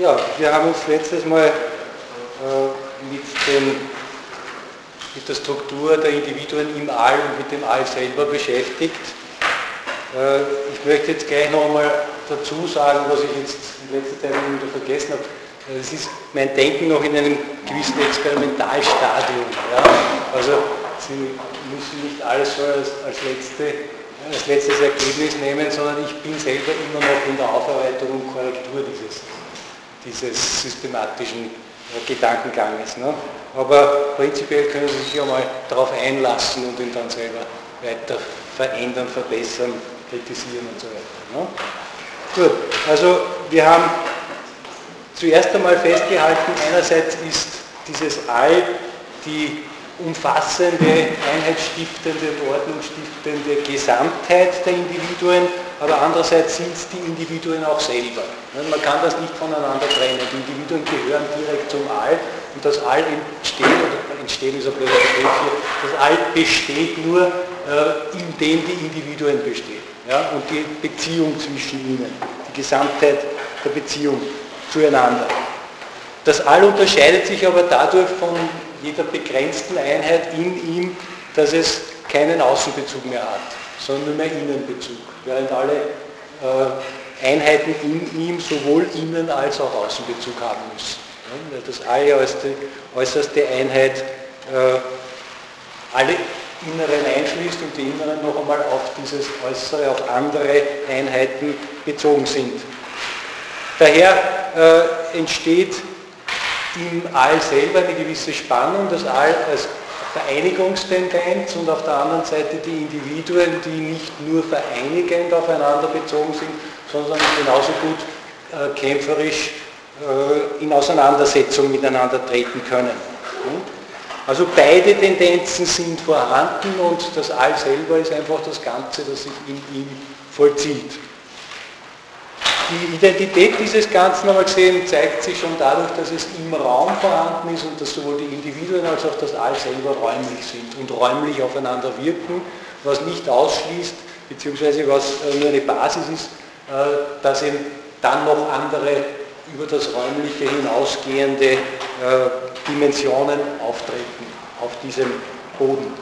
Ja, wir haben uns letztes Mal äh, mit, den, mit, der Struktur der Individuen im All und mit dem All selber beschäftigt. Äh, ich möchte jetzt gleich noch einmal dazu sagen, was ich jetzt in letzter Zeit wieder vergessen habe. Es ist mein Denken noch in einem gewissen Experimentalstadium. Ja? Also Sie müssen nicht alles so als, als letzte als letztes Ergebnis nehmen, sondern ich bin selber immer noch in der Aufarbeitung und Korrektur dieses dieses systematischen Gedankenganges. Ne? Aber prinzipiell können Sie sich ja mal darauf einlassen und ihn dann selber weiter verändern, verbessern, kritisieren und so weiter. Ne? Gut, also wir haben zuerst einmal festgehalten, einerseits ist dieses All die umfassende, einheitsstiftende und ordnungsstiftende Gesamtheit der Individuen, aber andererseits sind es die Individuen auch selber. Man kann das nicht voneinander trennen. Die Individuen gehören direkt zum All und das All entsteht, oder entstehen ist ein blöder Begriff hier, das All besteht nur, äh, indem die Individuen bestehen. Ja? Und die Beziehung zwischen ihnen, die Gesamtheit der Beziehung zueinander. Das All unterscheidet sich aber dadurch von jeder begrenzten Einheit in ihm, dass es keinen Außenbezug mehr hat, sondern nur mehr Innenbezug, während alle äh, Einheiten in ihm sowohl Innen- als auch Außenbezug haben müssen. Das All als die äußerste Einheit äh, alle Inneren einschließt und die Inneren noch einmal auf dieses Äußere, auf andere Einheiten bezogen sind. Daher äh, entsteht im All selber eine gewisse Spannung, das All als Vereinigungstendenz und auf der anderen Seite die Individuen, die nicht nur vereinigend aufeinander bezogen sind, sondern genauso gut äh, kämpferisch äh, in Auseinandersetzung miteinander treten können. Also beide Tendenzen sind vorhanden und das All selber ist einfach das Ganze, das sich in ihm vollzieht. Die Identität dieses Ganzen aber gesehen zeigt sich schon dadurch, dass es im Raum vorhanden ist und dass sowohl die Individuen als auch das All selber räumlich sind und räumlich aufeinander wirken, was nicht ausschließt, beziehungsweise was äh, nur eine Basis ist, dass eben dann noch andere über das Räumliche hinausgehende äh, Dimensionen auftreten auf diesem Boden.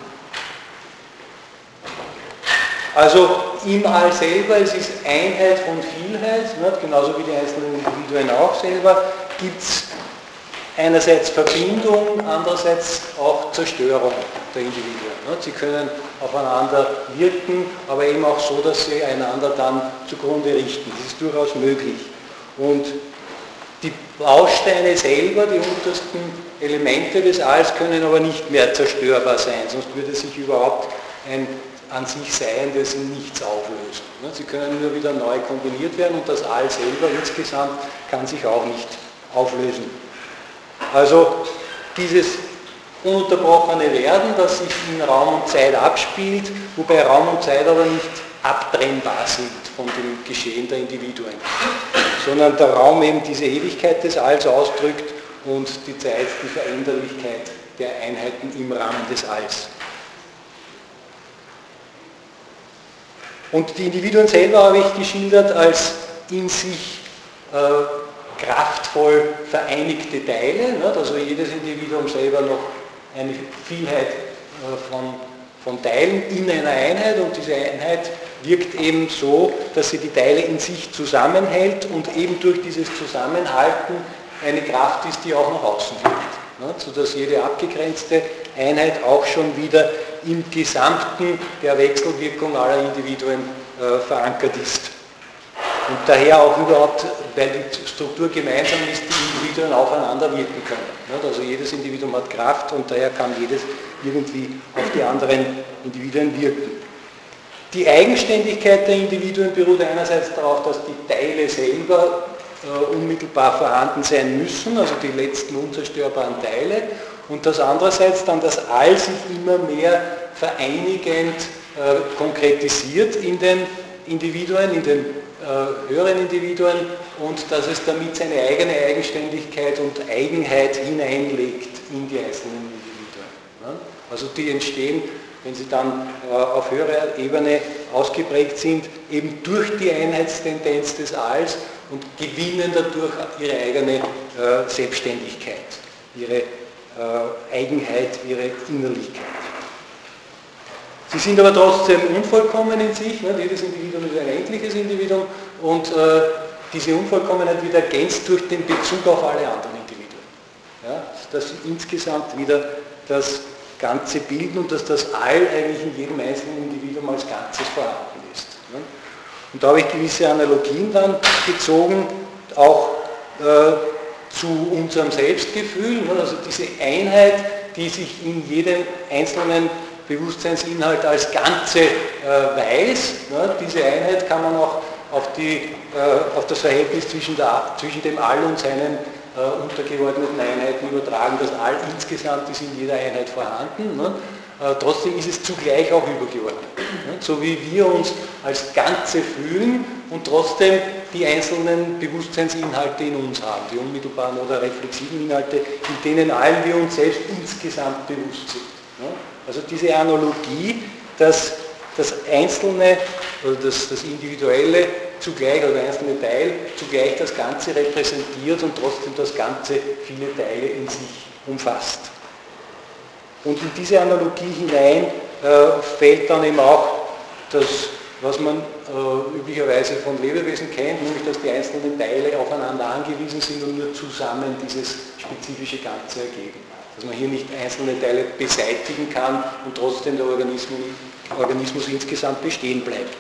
Also im All selber, es ist Einheit von Vielheit, nicht? genauso wie die einzelnen Individuen auch selber, gibt es einerseits Verbindung, andererseits auch Zerstörung der Individuen. Nicht? Sie können aufeinander wirken, aber eben auch so, dass sie einander dann zugrunde richten. Das ist durchaus möglich. Und die Bausteine selber, die untersten Elemente des Alls, können aber nicht mehr zerstörbar sein, sonst würde sich überhaupt ein an sich Seiendes in nichts auflösen. Sie können nur wieder neu kombiniert werden und das All selber insgesamt kann sich auch nicht auflösen. Also dieses ununterbrochene Werden, das sich in Raum und Zeit abspielt, wobei Raum und Zeit aber nicht abtrennbar sind von dem Geschehen der Individuen, sondern der Raum eben diese Ewigkeit des Alls ausdrückt und die Zeit die Veränderlichkeit der Einheiten im Rahmen des Alls. Und die Individuen selber habe ich geschildert als in sich äh, kraftvoll vereinigte Teile, ne? also jedes Individuum selber noch eine Vielheit äh, von, von Teilen in einer Einheit und diese Einheit wirkt eben so, dass sie die Teile in sich zusammenhält und eben durch dieses Zusammenhalten eine Kraft ist, die auch nach außen wirkt. Sodass jede abgegrenzte Einheit auch schon wieder im Gesamten der Wechselwirkung aller Individuen äh, verankert ist. Und daher auch überhaupt, weil die Struktur gemeinsam ist, die Individuen aufeinander wirken können. Also jedes Individuum hat Kraft und daher kann jedes irgendwie auf die anderen Individuen wirken. Die Eigenständigkeit der Individuen beruht einerseits darauf, dass die Teile selber äh, unmittelbar vorhanden sein müssen, also die letzten unzerstörbaren Teile, und dass andererseits dann das All sich immer mehr vereinigend äh, konkretisiert in den Individuen, in den höheren Individuen und dass es damit seine eigene Eigenständigkeit und Eigenheit hineinlegt in die einzelnen Individuen. Ne? Also die entstehen, wenn sie dann äh, auf höherer Ebene ausgeprägt sind, eben durch die Einheitstendenz des Alls und gewinnen dadurch ihre eigene äh, Selbstständigkeit, ihre äh, Eigenheit, ihre Innerlichkeit. Sie sind aber trotzdem unvollkommen in sich, ne? jedes Individuum ist ein endliches Individuum und äh, diese Unvollkommenheit wird ergänzt durch den Bezug auf alle anderen Individuen. Ja? Dass sie insgesamt wieder das Ganze bilden und dass das All eigentlich in jedem einzelnen Individuum als Ganzes vorhanden ist. Ne? Und da habe ich gewisse Analogien dann gezogen, auch äh, zu unserem Selbstgefühl, ne? also diese Einheit, die sich in jedem einzelnen Bewusstseinsinhalt als Ganze äh, weiß. Ne? Diese Einheit kann man auch auf, die, äh, auf das Verhältnis zwischen, der, zwischen, dem All und seinen äh, untergeordneten Einheiten übertragen. Das All insgesamt ist in jeder Einheit vorhanden. Ne? Trotzdem ist es zugleich auch übergeordnet. Ne? So wie wir uns als Ganze fühlen und trotzdem die einzelnen Bewusstseinsinhalte in uns haben, die unmittelbaren oder reflexiven Inhalte, in denen allen wir uns selbst insgesamt bewusst sind. Also diese Analogie, dass das Einzelne oder das, das Individuelle zugleich, oder der einzelne Teil zugleich das Ganze repräsentiert und trotzdem das Ganze viele Teile in sich umfasst. Und in diese Analogie hinein äh, fällt dann eben auch das, was man äh, üblicherweise von Lebewesen kennt, nämlich dass die einzelnen Teile aufeinander angewiesen sind und nur zusammen dieses spezifische Ganze ergeben dass man hier nicht einzelne Teile beseitigen kann und trotzdem der Organismus, Organismus insgesamt bestehen bleibt.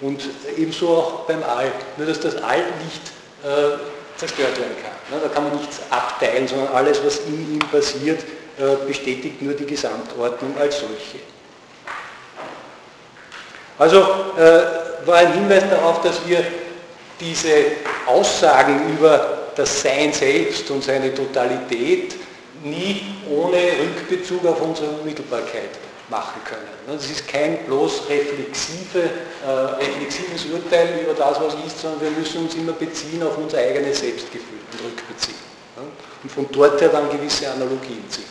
Und ebenso auch beim All, nur dass das All nicht äh, zerstört werden kann. Da kann man nichts abteilen, sondern alles, was in ihm passiert, äh, bestätigt nur die Gesamtordnung als solche. Also äh, war ein Hinweis darauf, dass wir diese Aussagen über das Sein selbst und seine Totalität nie ohne Rückbezug auf unsere Unmittelbarkeit machen können. Das ist kein bloß reflexive, äh, reflexives Urteil über das, was ist, sondern wir müssen uns immer beziehen auf unser eigenes Selbstgefühl und rückbeziehen. Und von dort her dann gewisse Analogien ziehen.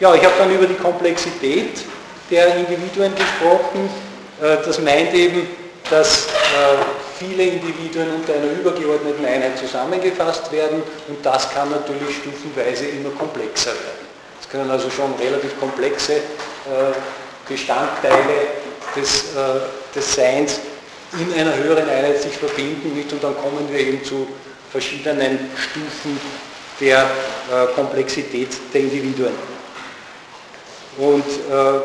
Ja, ich habe dann über die Komplexität der Individuen gesprochen. Äh, das meint eben, dass äh, viele Individuen unter einer übergeordneten Einheit zusammengefasst werden und das kann natürlich stufenweise immer komplexer werden. Es können also schon relativ komplexe äh, Bestandteile des, des Seins in einer höheren Einheit sich verbinden nicht und dann kommen wir eben zu verschiedenen Stufen der Komplexität der Individuen. Und äh,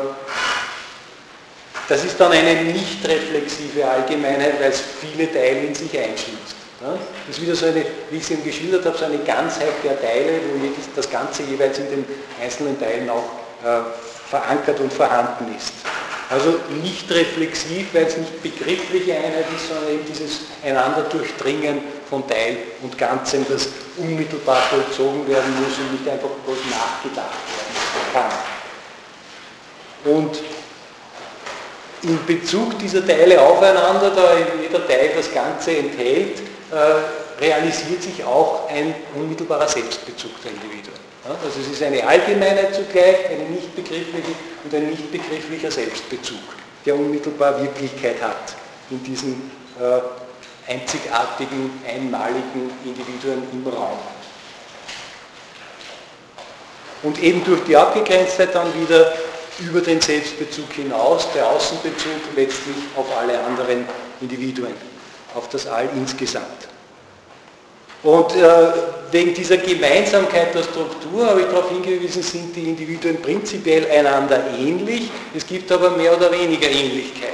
das ist dann eine nicht reflexive Allgemeinheit, weil es viele Teile in sich einschließt. Das ist wieder so eine, wie ich es eben geschildert habe, so eine Ganzheit der Teile, wo das Ganze jeweils in den einzelnen Teilen auch äh, verankert und vorhanden ist. Also nicht reflexiv, weil es nicht begriffliche Einheit ist, sondern eben dieses einander durchdringen von Teil und Ganzem, das unmittelbar vollzogen werden muss und nicht einfach bloß nachgedacht werden kann. Und in Bezug dieser Teile aufeinander, da jeder Teil das Ganze enthält, äh, realisiert sich auch ein unmittelbarer Selbstbezug der Individuen. Also es ist eine Allgemeinheit zugleich, eine nicht begriffliche und ein nicht begrifflicher Selbstbezug, der unmittelbar Wirklichkeit hat in diesen äh, einzigartigen, einmaligen Individuen im Raum. Und eben durch die Abgegrenztheit dann wieder über den Selbstbezug hinaus, der Außenbezug letztlich auf alle anderen Individuen, auf das All insgesamt. Und äh, wegen dieser Gemeinsamkeit der Struktur habe ich darauf hingewiesen, sind die Individuen prinzipiell einander ähnlich, es gibt aber mehr oder weniger Ähnlichkeit.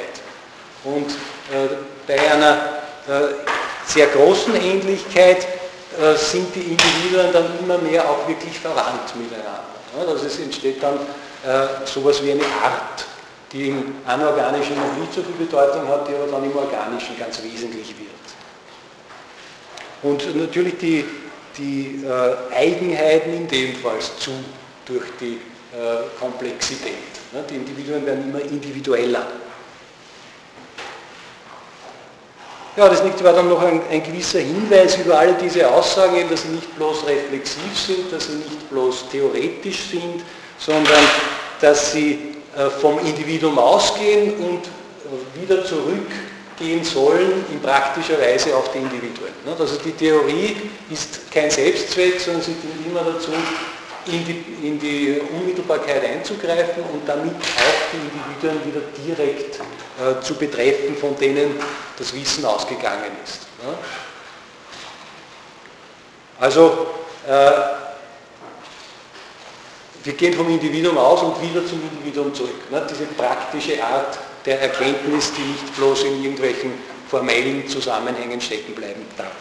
Und äh, bei einer äh, sehr großen Ähnlichkeit äh, sind die Individuen dann immer mehr auch wirklich verwandt miteinander. Also es entsteht dann äh, sowas wie eine Art, die im Anorganischen noch nicht so viel Bedeutung hat, die aber dann im Organischen ganz wesentlich wird. Und natürlich die, die äh, Eigenheiten in dem Fall zu durch die äh, Komplexität. Ne? Die Individuen werden immer individueller. Ja, das liegt aber dann noch ein, ein, gewisser Hinweis über alle diese Aussagen, dass sie nicht bloß reflexiv sind, dass sie nicht bloß theoretisch sind, sondern dass sie äh, vom Individuum ausgehen und wieder zurückgehen sollen in praktischer Weise auf die Individuen. Also die Theorie ist kein Selbstzweck, sondern sie dient immer dazu, in die, in die Unmittelbarkeit einzugreifen und damit auch die Individuen wieder direkt äh, zu betreffen, von denen das Wissen ausgegangen ist. Ja? Also äh, wir gehen vom Individuum aus und wieder zum Individuum zurück. Ne? Diese praktische Art der Erkenntnis, die nicht bloß in irgendwelchen formellen Zusammenhängen stecken bleiben darf.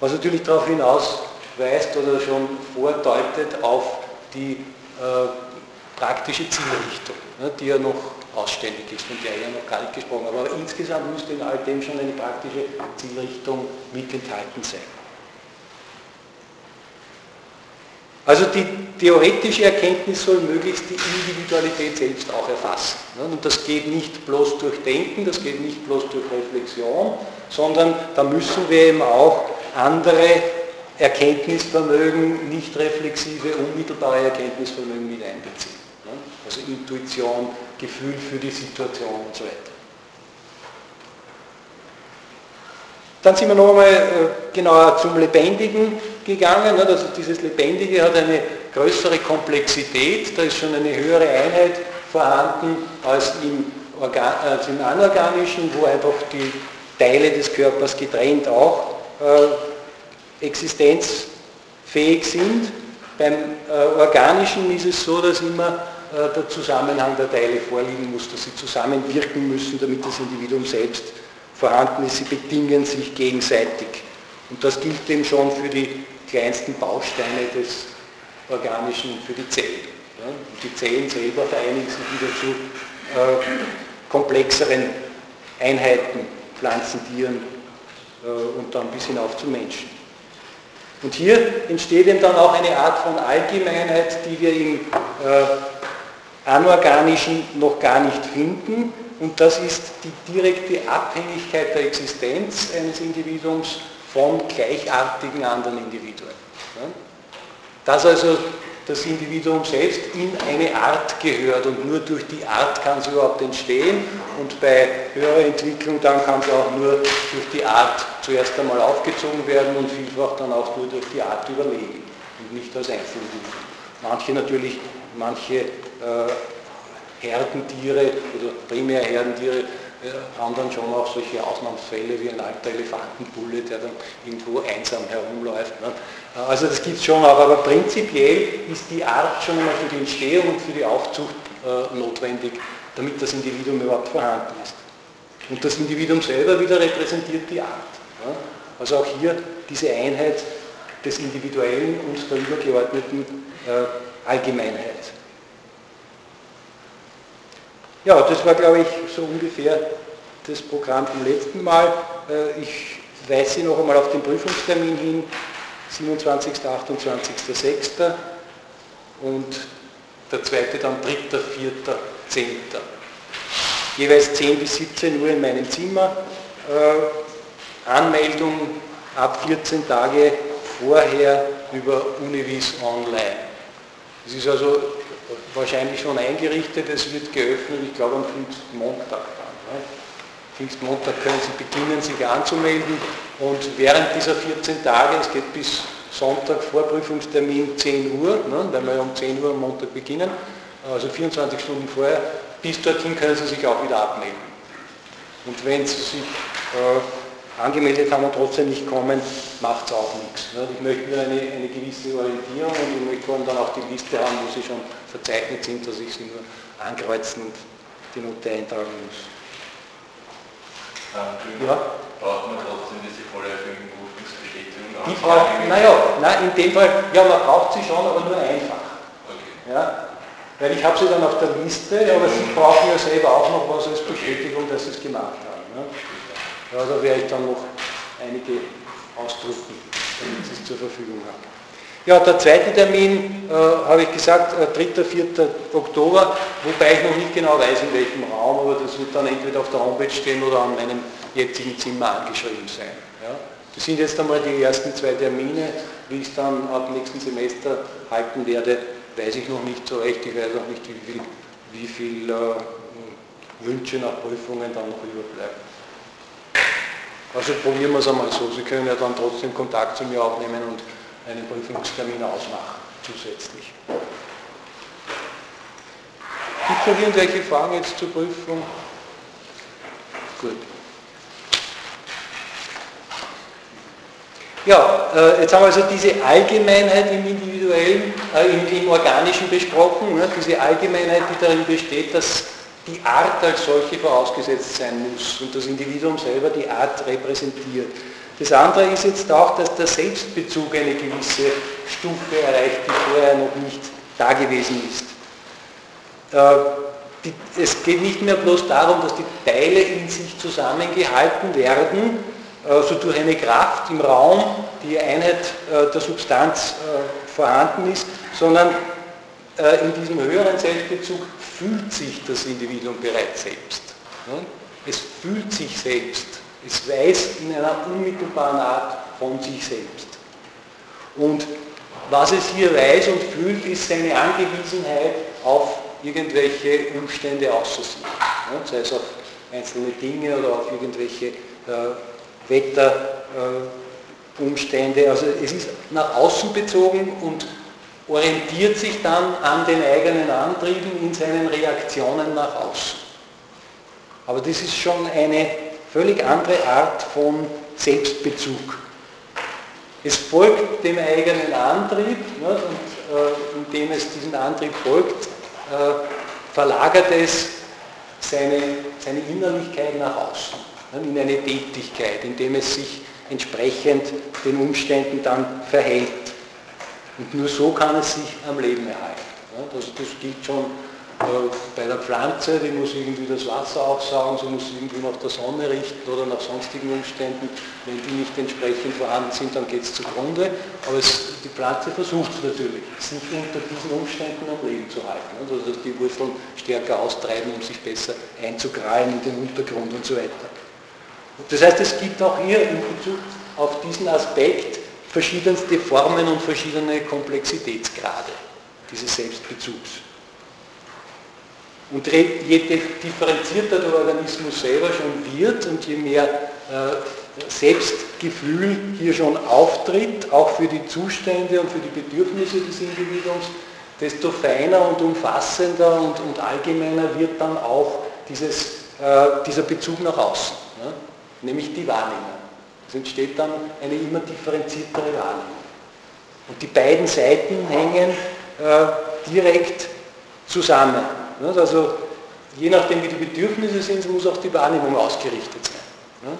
Was natürlich darauf hinaus weist oder schon vordeutet auf die äh, praktische Zielrichtung, ne, die ja noch ausständig ist, von der ja noch gar nicht gesprochen habe. Aber insgesamt müsste in all dem schon eine praktische Zielrichtung mit enthalten sein. Also die theoretische Erkenntnis soll möglichst die Individualität selbst auch erfassen. Ne. Und das geht nicht bloß durch Denken, das geht nicht bloß durch Reflexion, sondern da müssen wir eben auch andere Erkenntnisvermögen, nicht reflexive, unmittelbare Erkenntnisvermögen mit einbeziehen. Ne? Also Intuition, Gefühl für die Situation und so weiter. Dann sind wir noch einmal äh, genauer zum Lebendigen gegangen. Also dieses Lebendige hat eine größere Komplexität, da ist schon eine höhere Einheit vorhanden als im, Organ, als im Anorganischen, wo einfach die Teile des Körpers getrennt auch äh, existenzfähig sind. Beim äh, Organischen ist es so, dass immer äh, der Zusammenhang der Teile vorliegen muss, dass sie zusammenwirken müssen, damit das Individuum selbst vorhanden ist. Sie bedingen sich gegenseitig. Und das gilt eben schon für die kleinsten Bausteine des Organischen, für die Zellen. Ja? die Zellen selber vereinigen sich wieder zu äh, komplexeren Einheiten, Pflanzen, Tieren äh, und dann bis hinauf zu Menschen. Und hier entsteht eben dann auch eine Art von Allgemeinheit, die wir im äh, Anorganischen noch gar nicht finden. Und das ist die direkte Abhängigkeit der Existenz eines Individuums von gleichartigen anderen Individuen. Das also das Individuum selbst in eine Art gehört und nur durch die Art kann es überhaupt entstehen und bei höherer Entwicklung dann kann es auch nur durch die Art zuerst einmal aufgezogen werden und vielfach dann auch nur durch die Art überleben und nicht als Einzelindividuum. Manche natürlich, manche äh, Herdentiere oder primär Herdentiere haben dann schon auch solche Ausnahmsfälle wie ein alter Elefantenbulle, der dann irgendwo einsam herumläuft. Ne? Also das gibt es schon auch, aber prinzipiell ist die Art schon mal für die Entstehung und für die Aufzucht äh, notwendig, damit das Individuum überhaupt vorhanden ist. Und das Individuum selber wieder repräsentiert die Art. Ja? Also auch hier diese Einheit des Individuellen und der übergeordneten äh, Allgemeinheit. Ja, das war, glaube ich, so ungefähr das Programm vom letzten Mal. Äh, ich weise noch einmal auf den Prüfungstermin hin, 27. 28.06. und der zweite dann 3., 4., 10. Jeweils 10 bis 17 Uhr in meinem Zimmer. Äh, Anmeldung ab 14 Tage vorher über Univis Online. Es ist also wahrscheinlich schon eingerichtet, es wird geöffnet, ich glaube am Pfingstmontag dann. Ne? Pfingstmontag können Sie beginnen, sich anzumelden und während dieser 14 Tage, es geht bis Sonntag Vorprüfungstermin 10 Uhr, ne, weil wir um 10 Uhr am Montag beginnen, also 24 Stunden vorher, bis dorthin können Sie sich auch wieder abmelden. Und wenn Sie sich äh, angemeldet haben und trotzdem nicht kommen, macht es auch nichts. Ich möchte nur eine, eine gewisse Orientierung und ich möchte vor allem dann auch die Liste haben, wo sie schon verzeichnet sind, dass ich sie nur ankreuzen und die Note eintragen muss. Ja? Braucht man trotzdem diese vollerfüllung Prüfungsbestätigung? Die braucht, naja, na, in dem Fall, ja, man braucht sie schon, aber nur einfach. Okay. Ja? Weil ich habe sie dann auf der Liste, aber sie brauchen ja selber auch noch was als Bestätigung, dass sie es gemacht haben. Ne? Ja, da werde ich dann noch einige ausdrucken, damit Sie es zur Verfügung haben. Ja, der zweite Termin, äh, habe ich gesagt, äh, 3. 4. Oktober, wobei ich noch nicht genau weiß, in welchem Raum, aber das wird dann entweder auf der Homepage stehen oder an meinem jetzigen Zimmer angeschrieben sein. Ja. Das sind jetzt einmal die ersten zwei Termine, wie ich es dann ab nächsten Semester halten werde, weiß ich noch nicht so recht, ich weiß auch nicht, wie viel wie viel Wünsche nach Prüfungen dann noch überbleiben. Also probieren wir es einmal so. Sie können ja dann trotzdem Kontakt zu mir aufnehmen und einen Prüfungstermin ausmachen, zusätzlich. Gibt es noch irgendwelche Fragen jetzt zur Prüfung? Gut. Ja, äh, jetzt haben wir also diese Allgemeinheit im individuellen, äh, im, im, organischen besprochen, ne? diese Allgemeinheit, die darin besteht, dass die Art als solche vorausgesetzt sein muss und das Individuum selber die Art repräsentiert. Das andere ist jetzt auch, dass der Selbstbezug eine gewisse Stufe erreicht, die vorher noch nicht da gewesen ist. Äh, es geht nicht mehr bloß darum, dass die Teile in sich zusammengehalten werden, also durch eine Kraft im Raum, die Einheit äh, der Substanz äh, vorhanden ist, sondern äh, in diesem höheren Selbstbezug fühlt sich das Individuum bereits selbst. Es fühlt sich selbst. Es weiß in einer unmittelbaren Art von sich selbst. Und was es hier weiß und fühlt, ist seine Angewiesenheit auf irgendwelche Umstände außer sich. Sei es auf einzelne Dinge oder auf irgendwelche Wetterumstände. also es ist nach außen bezogen und orientiert sich dann an den eigenen Antrieben in seinen Reaktionen nach außen. Aber das ist schon eine völlig andere Art von Selbstbezug. Es folgt dem eigenen Antrieb ne, und äh, indem es diesem Antrieb folgt, äh, verlagert es seine, seine Innerlichkeit nach außen, ne, in eine Tätigkeit, indem es sich entsprechend den Umständen dann verhält. Und nur so kann es sich am Leben erhalten. Das, das gilt schon äh, bei der Pflanze, die muss irgendwie das Wasser aufsaugen, sie muss irgendwie nach der Sonne richten oder nach sonstigen Umständen. Wenn die nicht entsprechend vorhanden sind, dann geht es zugrunde. Aber es, die Pflanze versucht natürlich, sich unter diesen Umständen am Leben zu halten. Also dass die Wurzeln stärker austreiben, um sich besser einzukrallen in den Untergrund und so weiter. Das heißt, es gibt auch hier in Bezug auf diesen Aspekt verschiedenste Formen und verschiedene Komplexitätsgrade dieses Selbstbezugs. Und je differenzierter der Organismus selber schon wird und je mehr äh, Selbstgefühl hier schon auftritt, auch für die Zustände und für die Bedürfnisse des Individuums, desto feiner und umfassender und, und allgemeiner wird dann auch dieses, äh, dieser Bezug nach außen, ne? nämlich die Wahrnehmung. Es entsteht dann eine immer differenziertere Wahrnehmung. Und die beiden Seiten hängen äh, direkt zusammen. Also je nachdem wie die Bedürfnisse sind, muss auch die Wahrnehmung ausgerichtet sein.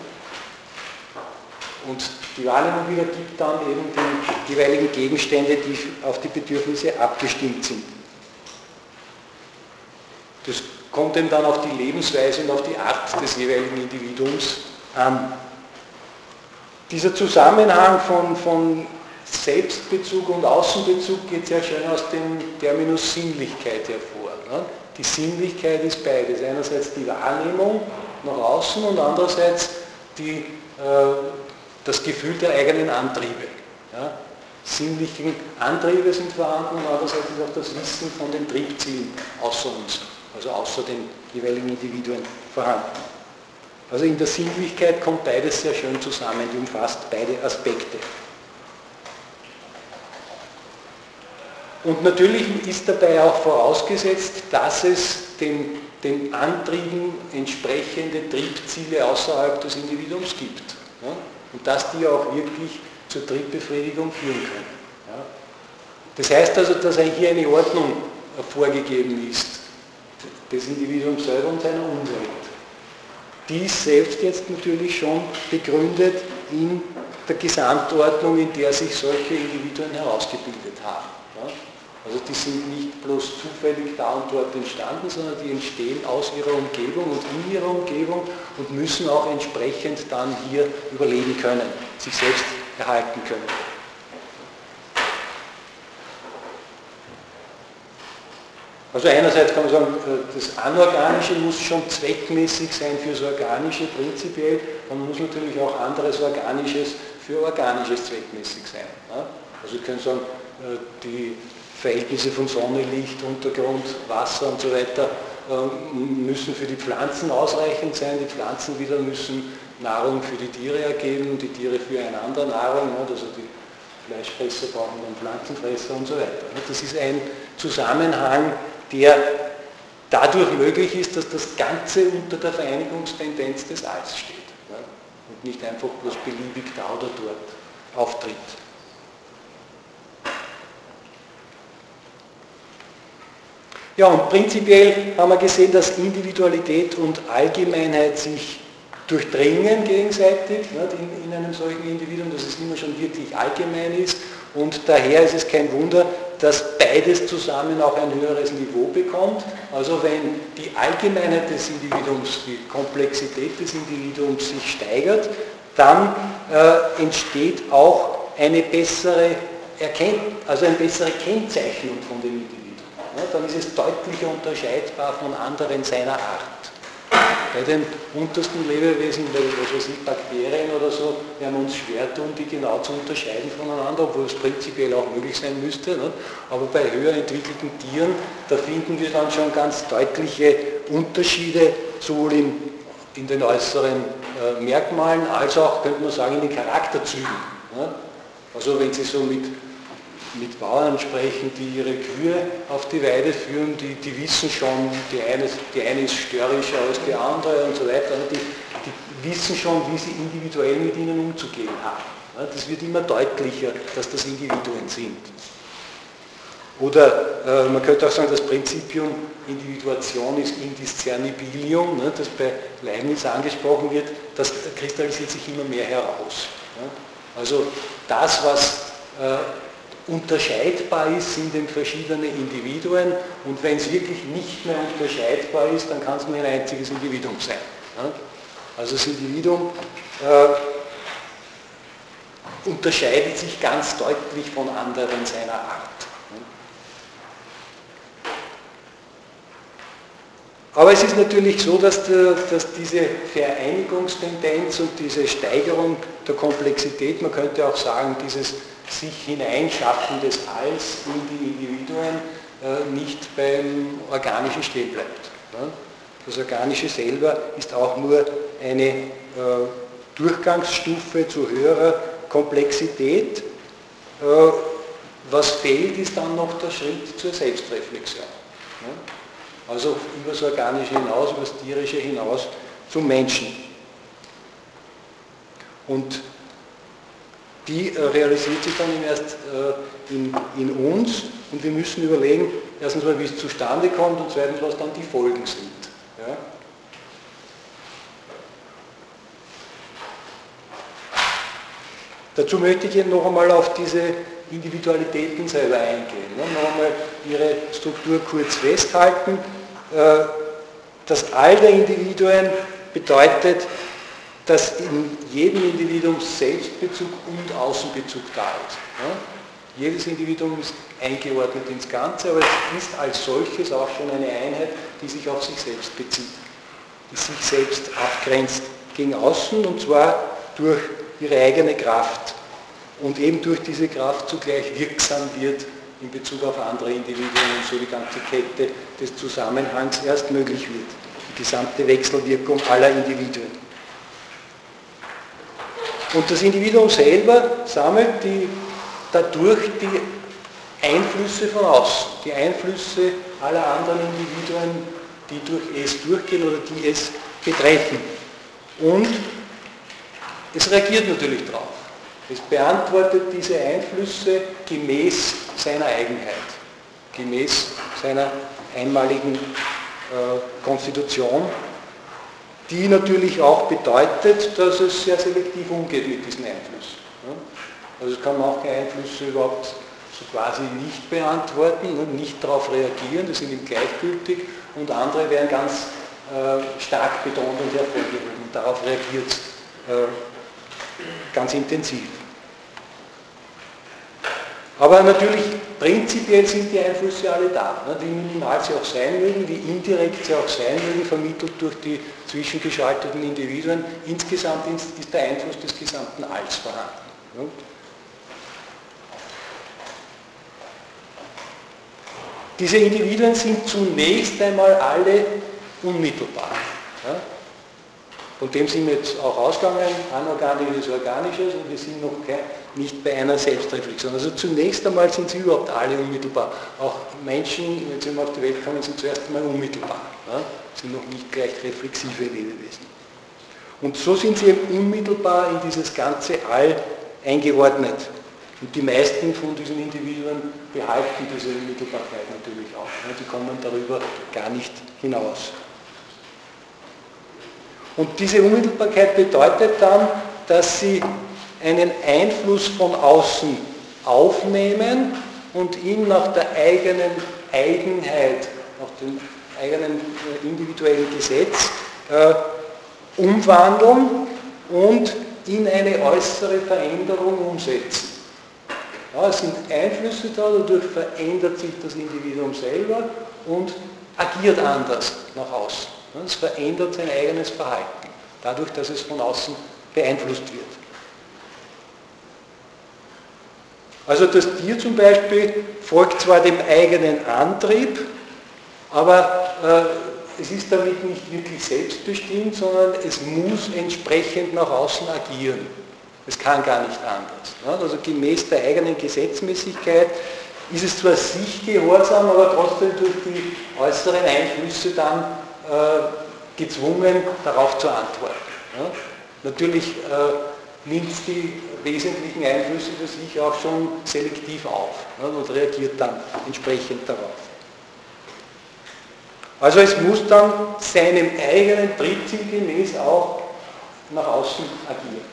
Und die Wahrnehmung wieder gibt dann eben die jeweiligen Gegenstände, die auf die Bedürfnisse abgestimmt sind. Das kommt eben dann auf die Lebensweise und auf die Art des jeweiligen Individuums an. Dieser Zusammenhang von, von Selbstbezug und Außenbezug geht sehr schön aus dem Terminus Sinnlichkeit hervor. Ne? Die Sinnlichkeit ist beides. Einerseits die Wahrnehmung nach außen und andererseits die, äh, das Gefühl der eigenen Antriebe. Ja? Sinnlichen Antriebe sind vorhanden und andererseits ist auch das Wissen von den Triebzielen außer uns, also außer den jeweiligen Individuen vorhanden. Also in der Sinnlichkeit kommt beides sehr schön zusammen, die umfasst beide Aspekte. Und natürlich ist dabei auch vorausgesetzt, dass es den, den Antrieben entsprechende Triebziele außerhalb des Individuums gibt. Ja? Und dass die auch wirklich zur Triebbefriedigung führen können. Ja? Das heißt also, dass hier eine Ordnung vorgegeben ist, des Individuums selber und seiner Umwelt. Die ist selbst jetzt natürlich schon begründet in der Gesamtordnung, in der sich solche Individuen herausgebildet haben. Also die sind nicht bloß zufällig da und dort entstanden, sondern die entstehen aus ihrer Umgebung und in ihrer Umgebung und müssen auch entsprechend dann hier überleben können, sich selbst erhalten können. Also einerseits kann man sagen, äh, das Anorganische muss schon zweckmäßig sein fürs Organische prinzipiell, dann muss natürlich auch anderes Organisches für Organisches zweckmäßig sein. Also wir können sagen, äh, die Verhältnisse von Sonne, Licht, Untergrund, Wasser und so weiter ähm, müssen für die Pflanzen ausreichend sein. Die Pflanzen wieder müssen Nahrung für die Tiere ergeben, die Tiere füreinander Nahrung, also die Fleischfresser brauchen dann Pflanzenfresser und so weiter. Das ist ein Zusammenhang, der dadurch möglich ist, dass das Ganze unter der Vereinigungstendenz des Alls steht und nicht einfach bloß beliebig da oder dort auftritt. Ja, und prinzipiell haben wir gesehen, dass Individualität und Allgemeinheit sich durchdringen gegenseitig in, in einem solchen Individuum, dass es immer schon wirklich allgemein ist und daher ist es kein Wunder, dass beides zusammen auch ein höheres Niveau bekommt. Also wenn die Allgemeinheit des Individuums, die Komplexität des Individuums sich steigert, dann äh, entsteht auch eine bessere Erkennt also eine bessere Kennzeichnung von dem Individuum. Ja, dann ist es deutlicher unterscheidbar von anderen seiner Art. Bei den untersten Lebewesen, bei was weiß ich, Bakterien oder so, werden wir uns schwer tun, die genau zu unterscheiden voneinander, obwohl es prinzipiell auch möglich sein müsste. Nicht? Aber bei höher entwickelten Tieren, da finden wir dann schon ganz deutliche Unterschiede, sowohl in, in den äußeren äh, Merkmalen als auch, könnte man sagen, in den Charakterzügen. Nicht? Also wenn Sie so mit mit Bauern sprechen, die ihre Kühe auf die Weide führen, die, die wissen schon, die eine, die eine ist störrischer als die andere und so weiter. Die, die wissen schon, wie sie individuell mit ihnen umzugehen haben. Das wird immer deutlicher, dass das Individuen sind. Oder äh, man könnte auch sagen, das Prinzipium Individuation ist Indiscernibilium, ne, das bei Leibniz angesprochen wird, das kristallisiert sich immer mehr heraus. Ja. Also das, was äh, unterscheidbar ist, sind eben verschiedene Individuen und wenn es wirklich nicht mehr unterscheidbar ist, dann kann es nur ein einziges Individuum sein. Also das Individuum äh, unterscheidet sich ganz deutlich von anderen seiner Art. Aber es ist natürlich so, dass, der, dass, diese Vereinigungstendenz und diese Steigerung der Komplexität, man könnte auch sagen, dieses sich hineinschaffen des Alls in die Individuen äh, nicht beim Organischen stehen bleibt. Das Organische selber ist auch nur eine äh, Durchgangsstufe zu höherer Komplexität. Äh, was fehlt, ist dann noch der Schritt zur Selbstreflexion. Also über das Organische hinaus, über das Tierische hinaus zum Menschen. Und die äh, realisiert sich dann erst äh, in, uns und wir müssen überlegen, erstens mal, wie es zustande kommt und zweitens, was dann die Folgen sind. Ja? Dazu möchte ich noch einmal auf diese Individualitäten selber eingehen. Ne? Noch einmal ihre Struktur kurz festhalten. Äh, das All der Individuen bedeutet, dass in jedem Individuum Selbstbezug und Außenbezug da ist. Jedes Individuum ist eingeordnet ins Ganze, aber es ist als solches auch schon eine Einheit, die sich auf sich selbst bezieht, die sich selbst abgrenzt gegen außen und zwar durch ihre eigene Kraft und eben durch diese Kraft zugleich wirksam wird in Bezug auf andere Individuen und so die ganze Kette des Zusammenhangs erst möglich wird, die gesamte Wechselwirkung aller Individuen. Und das Individuum selber sammelt die, dadurch die Einflüsse von außen, die Einflüsse aller anderen Individuen, die durch es durchgehen oder die es betreffen. Und es reagiert natürlich darauf. Es beantwortet diese Einflüsse gemäß seiner Eigenheit, gemäß seiner einmaligen äh, Konstitution die natürlich auch bedeutet, dass es sehr selektiv umgeht mit diesen Einflüssen. Also es kann manche Einflüsse überhaupt so quasi nicht beantworten und nicht darauf reagieren, das sind ihm gleichgültig und andere werden ganz äh, stark betont und hervorgehoben darauf reagiert es äh, ganz intensiv. Aber natürlich, prinzipiell sind die Einflüsse alle da. Ne? Wie minimal sie auch sein mögen, wie indirekt sie auch sein mögen, vermittelt durch die zwischengeschalteten Individuen. Insgesamt ist der Einfluss des gesamten Alls vorhanden. Ne? Diese Individuen sind zunächst einmal alle unmittelbar. Ja? Von dem sind wir jetzt auch ausgegangen, anorganisches, organisches und wir sind noch kein, nicht bei einer Selbstreflexion. Also zunächst einmal sind sie überhaupt alle unmittelbar. Auch Menschen, wenn sie auf die Welt kommen, sind zuerst einmal unmittelbar. Ja? Sind noch nicht gleich reflexive Lebewesen. Und so sind sie eben unmittelbar in dieses ganze All eingeordnet. Und die meisten von diesen Individuen behalten diese Unmittelbarkeit natürlich auch. Die kommen darüber gar nicht hinaus. Und diese Unmittelbarkeit bedeutet dann, dass sie einen Einfluss von außen aufnehmen und ihn nach der eigenen Eigenheit, nach dem eigenen äh, individuellen Gesetz äh, umwandeln und in eine äußere Veränderung umsetzen. Ja, es sind Einflüsse da, dadurch verändert sich das Individuum selber und agiert anders nach außen. Es verändert sein eigenes Verhalten, dadurch, dass es von außen beeinflusst wird. Also das Tier zum Beispiel folgt zwar dem eigenen Antrieb, aber äh, es ist damit nicht wirklich selbstbestimmt, sondern es muss entsprechend nach außen agieren. Es kann gar nicht anders. Also gemäß der eigenen Gesetzmäßigkeit ist es zwar sich gehorsam, aber trotzdem durch die äußeren Einflüsse dann äh, gezwungen, darauf zu antworten. Natürlich äh, nimmt die wesentlichen Einflüsse für sich auch schon selektiv auf und reagiert dann entsprechend darauf. Also es muss dann seinem eigenen Triebziel gemäß auch nach außen agieren.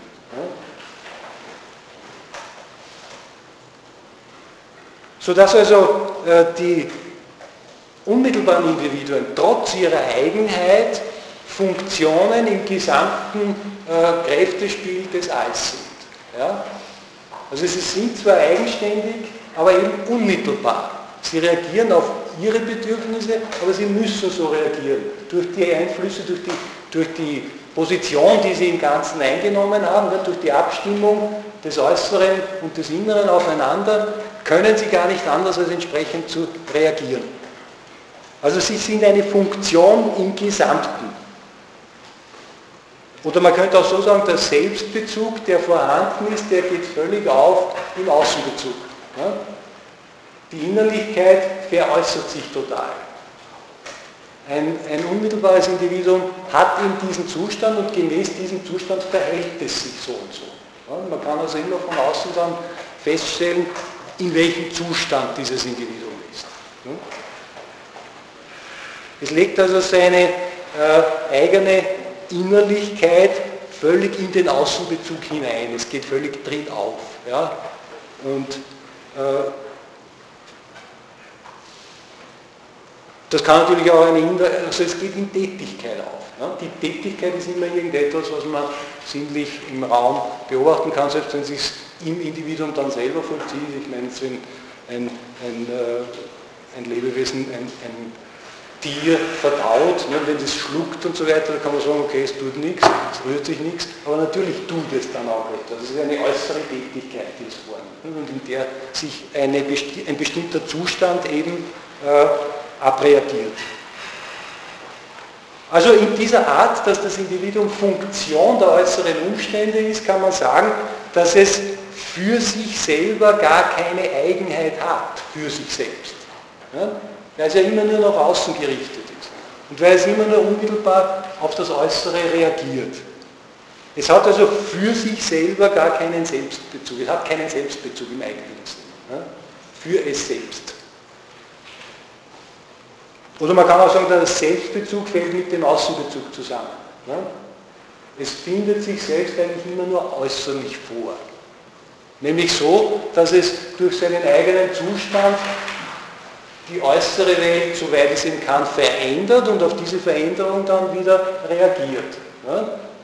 Sodass also äh, die unmittelbaren Individuen trotz ihrer Eigenheit Funktionen im gesamten äh, Kräftespiel des Alls sind. Ja? Also sie sind zwar eigenständig, aber eben unmittelbar. Sie reagieren auf ihre Bedürfnisse, aber sie müssen so reagieren. Durch die Einflüsse, durch die, durch die Position, die sie im Ganzen eingenommen haben, durch die Abstimmung des Äußeren und des Inneren aufeinander, können sie gar nicht anders als entsprechend zu reagieren. Also sie sind eine Funktion im Gesamten. Oder man könnte auch so sagen, der Selbstbezug, der vorhanden ist, der geht völlig auf im Außenbezug. Die Innerlichkeit veräußert sich total. Ein, ein, unmittelbares Individuum hat in diesem Zustand und gemäß diesem Zustand verhält es sich so und so. Man kann also immer von außen dann feststellen, in welchem Zustand dieses Individuum ist. Es legt also seine äh, eigene Innerlichkeit völlig in den Außenbezug hinein. Es geht völlig drin auf. Ja. Und äh, Das kann natürlich auch eine, also es geht in Tätigkeit auf. Die Tätigkeit ist immer irgendetwas, was man sinnlich im Raum beobachten kann, selbst wenn es sich im Individuum dann selber vollzieht. Ich meine, wenn ein, ein, äh, ein Lebewesen, ein, ein Tier verdaut, ne, wenn es schluckt und so weiter, dann kann man sagen, okay, es tut nichts, es rührt sich nichts, aber natürlich tut es dann auch etwas. Das ist eine äußere Tätigkeit, die es vornimmt ne, und in der sich eine, ein bestimmter Zustand eben äh, abreagiert. Also in dieser Art, dass das Individuum Funktion der äußeren Umstände ist, kann man sagen, dass es für sich selber gar keine Eigenheit hat, für sich selbst. Ja? Weil es ja immer nur nach außen gerichtet ist. Und weil es immer nur unmittelbar auf das Äußere reagiert. Es hat also für sich selber gar keinen Selbstbezug. Es hat keinen Selbstbezug im eigentlichen Sinne. Ja? Für es selbst. Oder man kann auch sagen, der Selbstbezug fällt mit dem Außenbezug zusammen. Ne? Es findet sich selbst eigentlich immer nur äußerlich vor. Nämlich so, dass es durch seinen eigenen Zustand die äußere Welt, soweit es ihn kann, verändert und auf diese Veränderung dann wieder reagiert.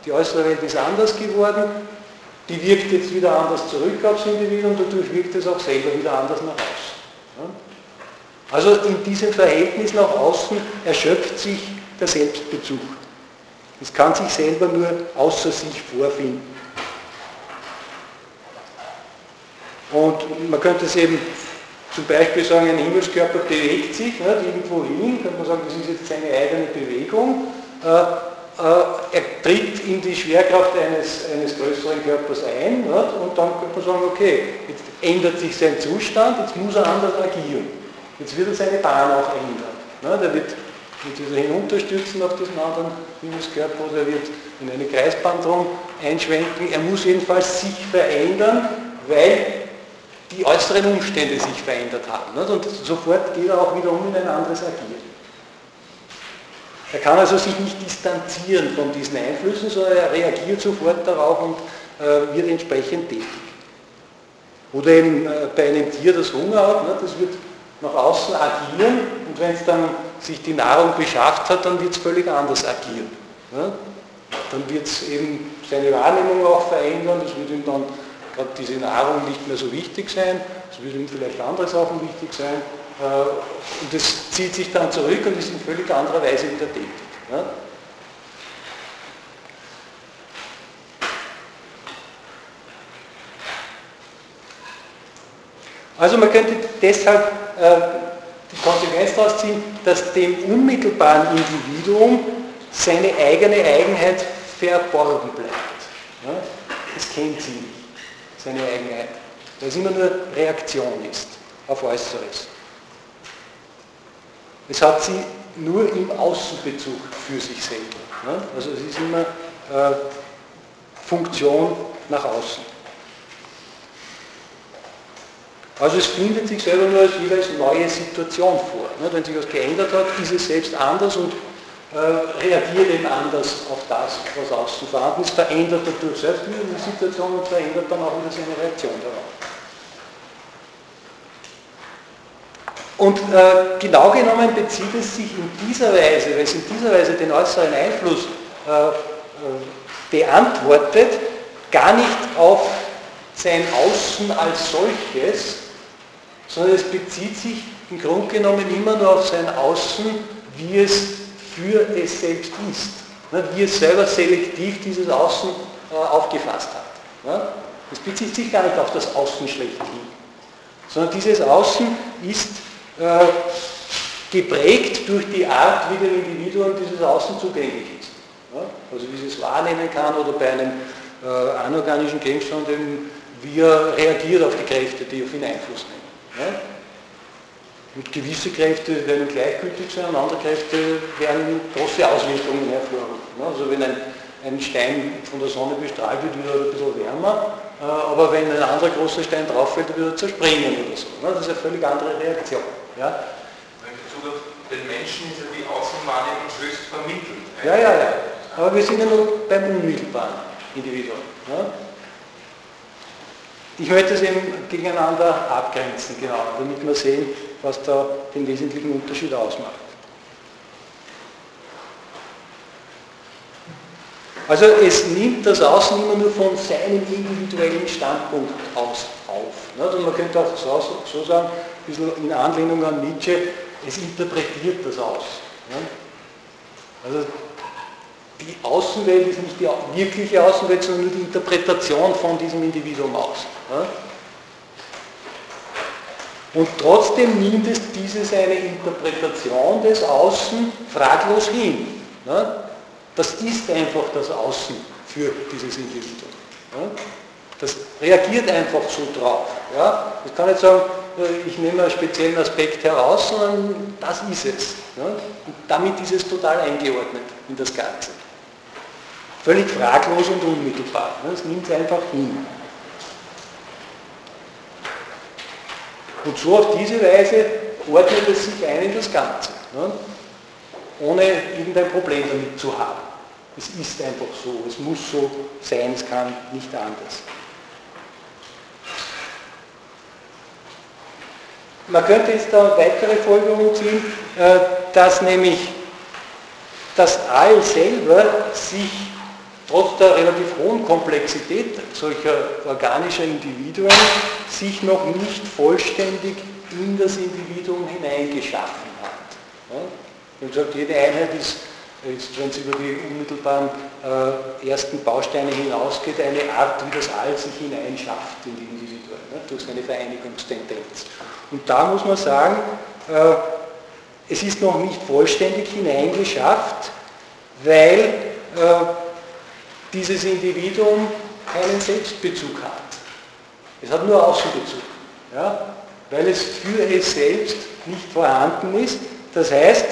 Die äußere Welt ist anders geworden, die wirkt jetzt wieder anders zurück aufs Individuum, dadurch wirkt es auch selber wieder anders nach außen. Also in diesem Verhältnis nach außen erschöpft sich der Selbstbezug. Es kann sich selber nur außer sich vorfinden. Und man könnte es eben zum Beispiel sagen, ein Himmelskörper bewegt sich nicht, irgendwo hin, könnte man sagen, das ist jetzt seine eigene Bewegung. Äh, äh, er tritt in die Schwerkraft eines, eines größeren Körpers ein nicht, und dann könnte man sagen, okay, jetzt ändert sich sein Zustand, jetzt muss er anders agieren. Jetzt wird er seine Bahn auch ändern. Nicht? Er wird dieser hinunterstürzen auf diesen anderen Himmelskörper oder er wird in eine Kreisbahn drum einschwenken. Er muss jedenfalls sich verändern, weil die äußeren Umstände sich verändert haben. Und sofort geht er auch wiederum in ein anderes Agieren. Er kann also sich nicht distanzieren von diesen Einflüssen, sondern er reagiert sofort darauf und äh, wird entsprechend tätig. Oder eben äh, bei einem Tier, das Hunger hat, das wird nach außen agieren und wenn es dann sich die Nahrung beschafft hat, dann wird es völlig anders agieren. Dann wird es eben seine Wahrnehmung auch verändern, es wird ihm dann gerade diese Nahrung nicht mehr so wichtig sein, es wird ihm vielleicht andere Sachen wichtig sein äh, und es zieht sich dann zurück und ist in völlig anderer Weise wieder tätig. Ne? Also man könnte deshalb äh, die Konsequenz daraus ziehen, dass dem unmittelbaren Individuum seine eigene Eigenheit verborgen bleibt. Ja? Das kennt sie nicht, seine Eigenheit, weil es immer nur Reaktion ist auf Äußeres. Es hat sie nur im Außenbezug für sich selber. Ja? Also es ist immer äh, Funktion nach außen. Also es findet sich selber nur als jeweils neue Situation vor. Wenn sich was geändert hat, ist es selbst anders und reagiert eben anders auf das, was außen vorhanden ist, verändert dadurch selbst wieder die Situation und verändert dann auch wieder seine Reaktion darauf. Und äh, genau genommen bezieht es sich in dieser Weise, weil es in dieser Weise den äußeren Einfluss äh, äh beantwortet, gar nicht auf sein Außen als solches, sondern es bezieht sich im Grunde genommen immer nur auf sein Außen, wie es für es selbst ist. Wie es selber selektiv dieses Außen äh, aufgefasst hat. Es bezieht sich gar nicht auf das Außen schlechthin, sondern dieses Außen ist äh, geprägt durch die Art, wie dem Individuum dieses Außen zugänglich ist. Also wie es wahrnehmen kann oder bei einem äh, anorganischen Gegenstand, wie er reagiert auf die Kräfte, die auf ihn Einfluss nehmen. Und gewisse Kräfte werden gleichgültig sein und andere Kräfte werden große Auswirkungen hervorrufen. Also wenn ein, ein Stein von der Sonne bestrahlt wird, wird er ein bisschen wärmer, äh, aber wenn ein anderer großer Stein drauf fällt, wird er zerspringen oder so. Das ist eine völlig andere Reaktion. Ja? In Bezug auf den Menschen ist ja die Außenwahrnehmung höchst vermittelt. Ja, ja, ja. Aber wir sind ja nur beim unmittelbaren Individuum. Ja? Ich möchte es eben gegeneinander abgrenzen, genau, damit wir sehen, was da den wesentlichen Unterschied ausmacht. Also es nimmt das Außen immer nur von seinem individuellen Standpunkt aus auf. Und man könnte auch so, so sagen, ein bisschen in Anlehnung an Nietzsche, es interpretiert das aus. Also die Außenwelt ist nicht die wirkliche Außenwelt, sondern nur die Interpretation von diesem Individuum aus. Und trotzdem nimmt es diese seine Interpretation des Außen fraglos hin. Das ist einfach das Außen für dieses Individuum. Das reagiert einfach so drauf. Ich kann nicht sagen, äh, ich nehme einen speziellen Aspekt heraus, sondern das ist es. Und damit ist es total eingeordnet in das Ganze. Völlig fraglos und unmittelbar. Es nimmt es einfach hin. Und so auf diese Weise ordnet es sich ein in das Ganze, ne? ohne irgendein Problem damit zu haben. Es ist einfach so, es muss so sein, es kann nicht anders. Man könnte jetzt da weitere Folgerungen ziehen, äh, dass nämlich das All selber sich trotz der relativ hohen Komplexität solcher organischer Individuen sich noch nicht vollständig in das Individuum hineingeschaffen hat. Ja? Wie gesagt, jede Einheit ist ist, wenn es über die unmittelbaren äh, ersten Bausteine hinausgeht, eine Art, wie das All sich hineinschafft in die Individuen, ne, durch seine Vereinigungstendenz. Und da muss man sagen, äh, es ist noch nicht vollständig hineingeschafft, weil äh, dieses Individuum keinen Selbstbezug hat. Es hat nur Außenbezug, ja? weil es für es selbst nicht vorhanden ist. Das heißt,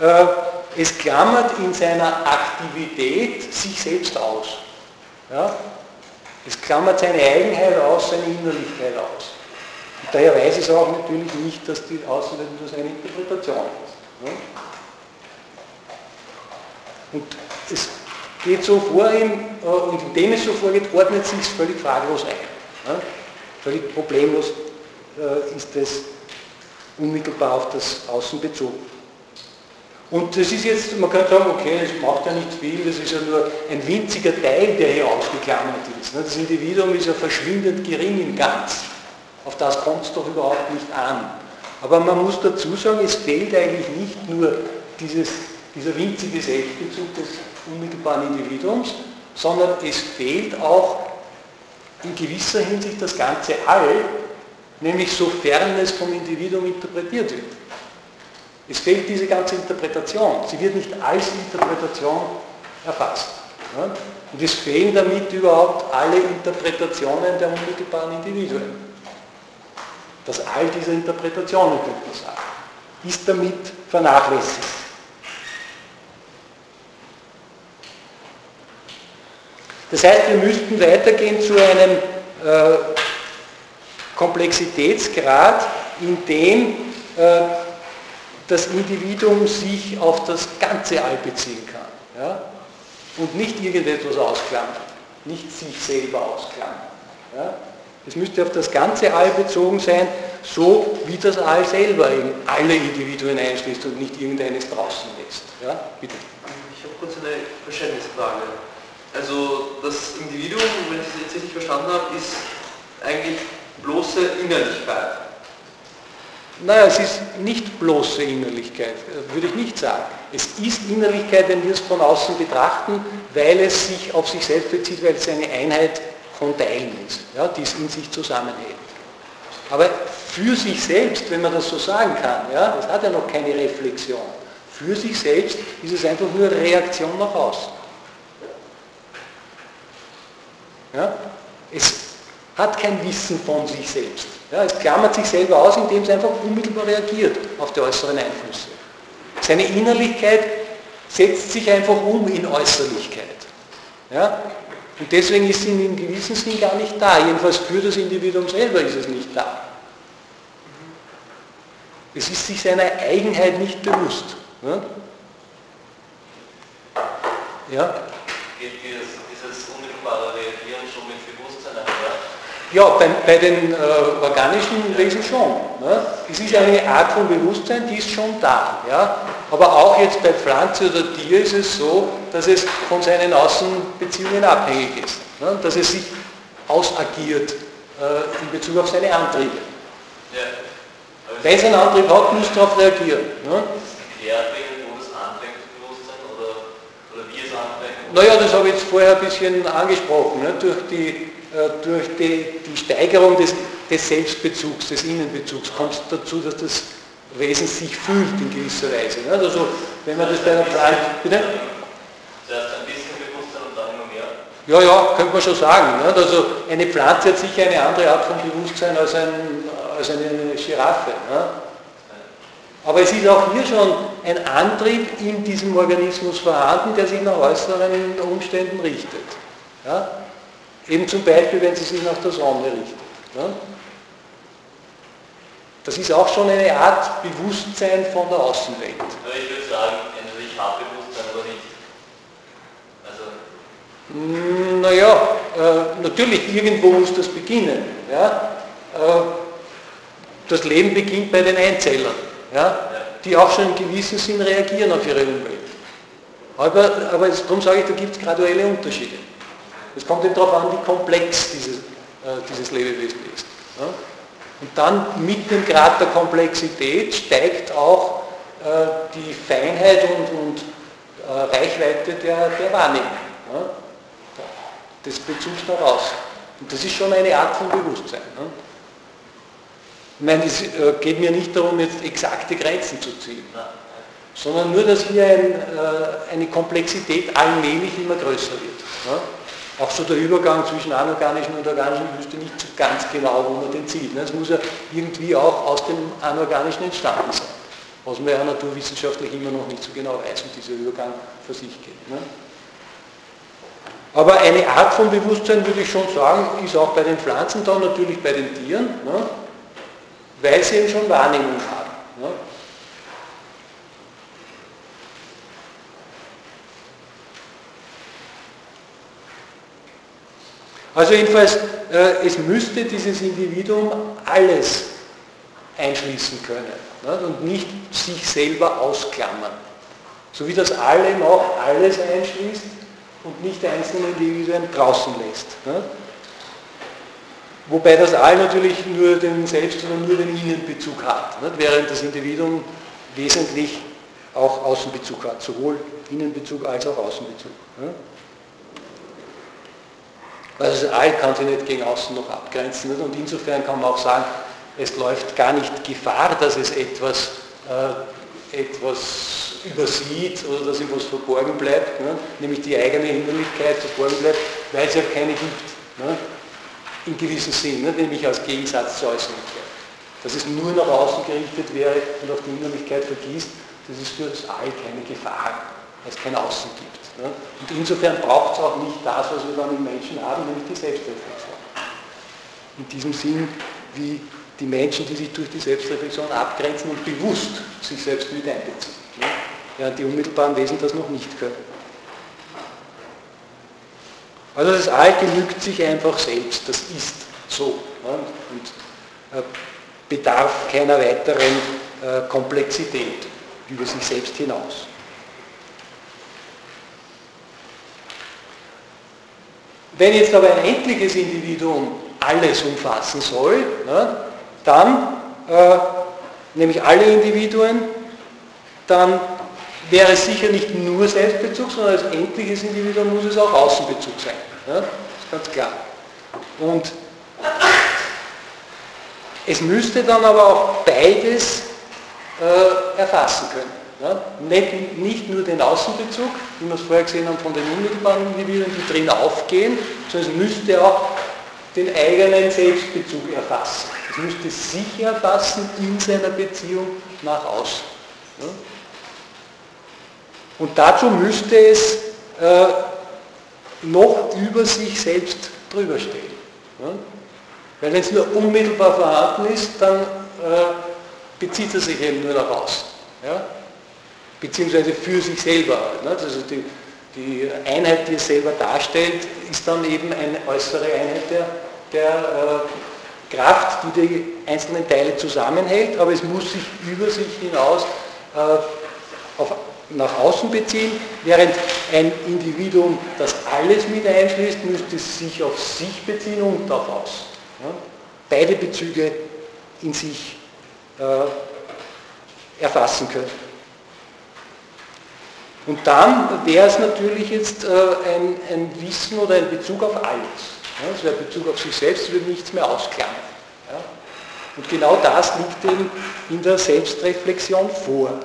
äh, es klammert in seiner Aktivität sich selbst aus. Ja? Es klammert seine Eigenheit aus, seine Innerlichkeit aus. Und daher weiß es auch natürlich nicht, dass die Außenwelt nur seine Interpretation ist. Ja? Und es geht so vor ihm, äh, und indem es so vorgeht, ordnet sich es völlig fraglos ein. Völlig problemlos äh, ist es unmittelbar auf das Außen bezogen. Und das ist jetzt, man könnte sagen, okay, das macht ja nicht viel, das ist ja nur ein winziger Teil, der hier ausgeklammert ist. Das Individuum ist ja verschwindend gering im Ganz. Auf das kommt es doch überhaupt nicht an. Aber man muss dazu sagen, es fehlt eigentlich nicht nur dieses, dieser winzige Selbstbezug des unmittelbaren Individuums, sondern es fehlt auch in gewisser Hinsicht das ganze All, nämlich sofern es vom Individuum interpretiert wird. Es fehlt diese ganze Interpretation. Sie wird nicht als Interpretation erfasst. Und es fehlen damit überhaupt alle Interpretationen der unmittelbaren Individuen. Das All dieser Interpretationen, könnte man sagen, ist damit vernachlässigt. Das heißt, wir müssten weitergehen zu einem äh, Komplexitätsgrad, in dem äh, das Individuum sich auf das ganze All beziehen kann. Ja? Und nicht irgendetwas ausklammern, nicht sich selber ausklammern. Ja? Es müsste auf das ganze All bezogen sein, so wie das All selber eben alle Individuen einschließt und nicht irgendeines draußen lässt. Ja? Bitte. Ich habe kurz eine Verständnisfrage. Also das Individuum, wenn ich es jetzt richtig verstanden habe, ist eigentlich bloße Innerlichkeit. Naja, es ist nicht bloße Innerlichkeit, würde ich nicht sagen. Es ist Innerlichkeit, wenn wir es von außen betrachten, weil es sich auf sich selbst bezieht, weil es eine Einheit von Teilen ist, ja, die es in sich zusammenhält. Aber für sich selbst, wenn man das so sagen kann, ja, es hat ja noch keine Reflexion. Für sich selbst ist es einfach nur Reaktion nach außen. Ja? Es hat kein Wissen von sich selbst. Ja, es klammert sich selber aus, indem es einfach unmittelbar reagiert auf die äußeren Einflüsse. Seine Innerlichkeit setzt sich einfach um in Äußerlichkeit. Ja? Und deswegen ist sie in gewissem Sinn gar nicht da. Jedenfalls für das Individuum selber ist es nicht da. Es ist sich seiner Eigenheit nicht bewusst. Ja? ja? Geht dieses unmittelbare Reagieren schon mit Bewusstsein einher? Ja, bei, bei den äh, organischen Wesen schon. Ne? Es ist eine Art von Bewusstsein, die ist schon da. Ja? Aber auch jetzt bei Pflanze oder Tier ist es so, dass es von seinen Außenbeziehungen abhängig ist. Ne? Dass es sich ausagiert äh, in Bezug auf seine Antriebe. Ja. Wenn es einen Antrieb hat, muss darauf reagieren. Ne? Naja, das habe ich jetzt vorher ein bisschen angesprochen. Ne? Durch die durch die, die Steigerung des, des, Selbstbezugs, des Innenbezugs kommt es dazu, dass das Wesen sich fühlt in gewisser Weise. Ne? Also wenn man das bei einer Pflanze... Bitte? Zuerst ein bisschen Bewusstsein und dann immer mehr. Ja, ja, könnte man schon sagen. Ne? Also eine Pflanze hat sicher eine andere Art von Bewusstsein als, ein, als eine Giraffe. Ne? Aber es ist auch hier schon ein Antrieb in diesem Organismus vorhanden, der sich nach äußeren Umständen richtet. Ja? Eben zum Beispiel, wenn sie sich nach der Sonne richtet. Ja? Das ist auch schon eine Art Bewusstsein von der Außenwelt. Aber ich würde sagen, ich habe Bewusstsein oder nicht. Also naja, äh, natürlich, irgendwo muss das beginnen. Ja? Äh, das Leben beginnt bei den Einzellern, ja? die auch schon in gewissem Sinn reagieren auf ihre Umwelt. Aber, aber darum sage ich, da gibt es graduelle Unterschiede. Es kommt eben darauf an, wie komplex dieses, äh, dieses Lebewesen ist. Ja? Und dann mit dem Grad der Komplexität steigt auch äh, die Feinheit und, und Reichweite der, der Wahrnehmung, ne? des Bezugs außen. Und das ist schon eine Art von Bewusstsein. Ne? Ich meine, es äh, geht mir nicht darum, jetzt exakte Grenzen zu ziehen, sondern nur, dass hier ein, äh, eine Komplexität allmählich immer größer wird. Ne? Auch so der Übergang zwischen anorganischen und organischen wüsste nicht so ganz genau, wo man den zieht. Es muss ja irgendwie auch aus dem Anorganischen entstanden sein, was man ja naturwissenschaftlich immer noch nicht so genau weiß, wie dieser Übergang für sich geht. Ne? Aber eine Art von Bewusstsein, würde ich schon sagen, ist auch bei den Pflanzen da, natürlich bei den Tieren, ne? weil sie eben schon Wahrnehmung haben. Also jedenfalls, äh, es müsste dieses Individuum alles einschließen können ne? und nicht sich selber ausklammern. So wie das Allem auch alles einschließt und nicht einzelne Individuen draußen lässt. Ne? Wobei das All natürlich nur den Selbst- oder nur den Innenbezug hat, ne? während das Individuum wesentlich auch Außenbezug hat, sowohl Innenbezug als auch Außenbezug. Also das All kann sich nicht gegen außen noch abgrenzen. Und insofern kann man auch sagen, es läuft gar nicht Gefahr, dass es etwas, äh, etwas übersieht oder dass ihm was verborgen bleibt, ne? nämlich die eigene Hinderlichkeit verborgen bleibt, weil es ja keine gibt. Ne? In gewissem Sinn, ne? nämlich als Gegensatz zur Äußerlichkeit. Dass es nur nach außen gerichtet wäre und auf die Innerlichkeit vergießt, das ist für das All keine Gefahr, weil es kein Außen gibt. Ja? Und insofern braucht es auch nicht das, was wir dann im Menschen haben, nämlich die Selbstreflexion. In diesem Sinn, wie die Menschen, die sich durch die Selbstreflexion abgrenzen und bewusst sich selbst mit einbeziehen. Ja? Während die unmittelbaren Wesen das noch nicht können. Also das All genügt sich einfach selbst, das ist so. Ja? Und äh, bedarf keiner weiteren äh, Komplexität über sich selbst hinaus. Wenn jetzt aber ein endliches Individuum alles umfassen soll, ne, dann, äh, nämlich alle Individuen, dann wäre es sicher nicht nur Selbstbezug, sondern als endliches Individuum muss es auch Außenbezug sein. Das ist ganz klar. Und es müsste dann aber auch beides äh, erfassen können. Ja, nicht, nicht, nur den Außenbezug, wie wir es vorher gesehen haben von den unmittelbaren Individuen, die drin aufgehen, sondern es müsste auch den eigenen Selbstbezug erfassen. Es müsste sich erfassen in seiner Beziehung nach außen. Ja. Und dazu müsste es äh, noch über sich selbst drüber stehen. Ja. Weil wenn es nur unmittelbar vorhanden ist, dann äh, bezieht er sich eben nur nach außen. Ja beziehungsweise für sich selber. Also die, die Einheit, die es selber darstellt, ist dann eben eine äußere Einheit der, der äh, Kraft, die die einzelnen Teile zusammenhält, aber es muss sich über sich hinaus äh, auf, nach außen beziehen, während ein Individuum, das alles mit einschließt, müsste sich auf sich beziehen und auf außen. Ja? Beide Bezüge in sich äh, erfassen können. Und dann wäre es natürlich jetzt äh, ein, ein, Wissen oder ein Bezug auf alles. Ja, also ein Bezug auf sich selbst würde nichts mehr ausklammern. Ja. Und genau das liegt eben in der Selbstreflexion vor.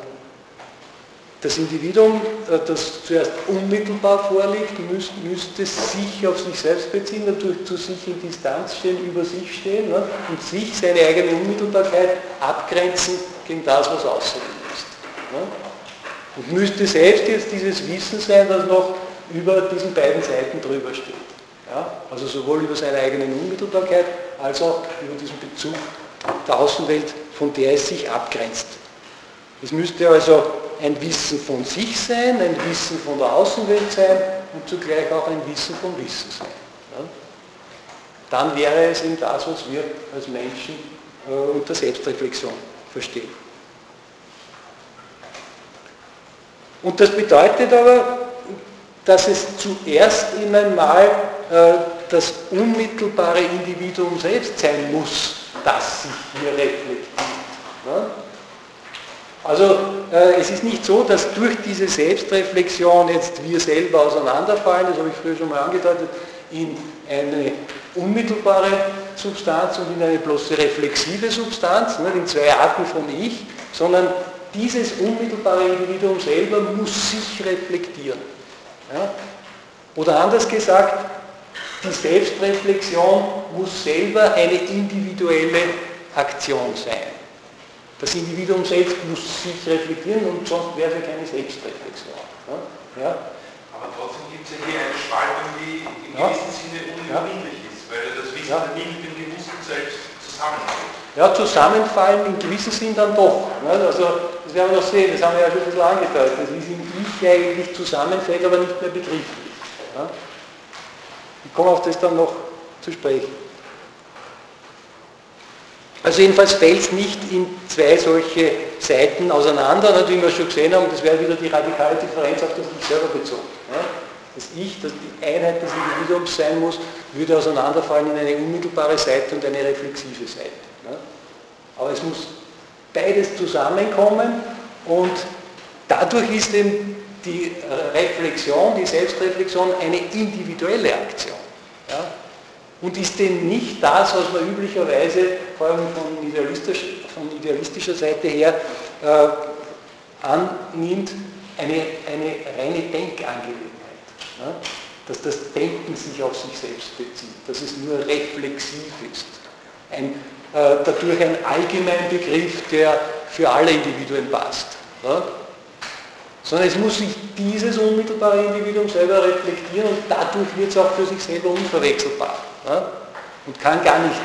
Das Individuum, äh, das zuerst unmittelbar vorliegt, müsste, sich auf sich selbst beziehen, natürlich zu sich in Distanz stehen, über sich stehen ne, und sich, seine eigene Unmittelbarkeit abgrenzen gegen das, was außer ihm ist. Ne. Und müsste selbst jetzt dieses Wissen sein, das noch über diesen beiden Seiten drüber steht. Ja? Also sowohl über seine eigene Unmittelbarkeit als auch über diesen Bezug der Außenwelt, von der es sich abgrenzt. Es müsste also ein Wissen von sich sein, ein Wissen von der Außenwelt sein und zugleich auch ein Wissen vom Wissen sein. Ja? Dann wäre es eben das, was wir als Menschen äh, unter Selbstreflexion verstehen. Und das bedeutet aber, dass es zuerst einmal äh, das unmittelbare Individuum selbst sein muss, das sich hier reflektiert. Ne? Also äh, es ist nicht so, dass durch diese Selbstreflexion jetzt wir selber auseinanderfallen, das habe ich früher schon mal angedeutet, in eine unmittelbare Substanz und in eine bloße reflexive Substanz, ne, in zwei Arten von Ich, sondern dieses unmittelbare Individuum selber muss sich reflektieren. Ja? Oder anders gesagt, die Selbstreflexion muss selber eine individuelle Aktion sein. Das Individuum selbst muss sich reflektieren und sonst wäre es keine Selbstreflexion. Ja? Aber trotzdem gibt es ja hier eine Spaltung, die im ja. gewissen Sinne unüberwindlich ist, weil das Wissen ja. nie mit dem Bewussten selbst zusammenhängt. Ja, zusammenfallen im gewissen Sinn dann doch. Ne? Also, das werden wir noch sehen, das haben wir ja schon ein bisschen angedeutet. Das ist im Ich eigentlich zusammenfällt, aber nicht mehr begrifflich. Ja? Ich komme auf das dann noch zu sprechen. Also jedenfalls fällt es nicht in zwei solche Seiten auseinander, wie wir schon gesehen haben, das wäre wieder die radikale Differenz auf das Ich selber bezogen. Das Ich, das die Einheit des Individuums sein muss, würde auseinanderfallen in eine unmittelbare Seite und eine reflexive Seite. Aber es muss beides zusammenkommen und dadurch ist eben die Reflexion, die Selbstreflexion eine individuelle Aktion. Ja? Und ist denn nicht das, was man üblicherweise, vor allem von, idealistisch, von idealistischer Seite her, äh, annimmt, eine, eine reine Denkangelegenheit. Ja? Dass das Denken sich auf sich selbst bezieht, dass es nur reflexiv ist. Ein, äh, dadurch ein allgemeiner Begriff, der für alle Individuen passt. Ja? sondern es muss sich dieses unmittelbare Individuum selber reflektieren und dadurch wird es auch für sich selber unverwechselbar ja? und kann gar nicht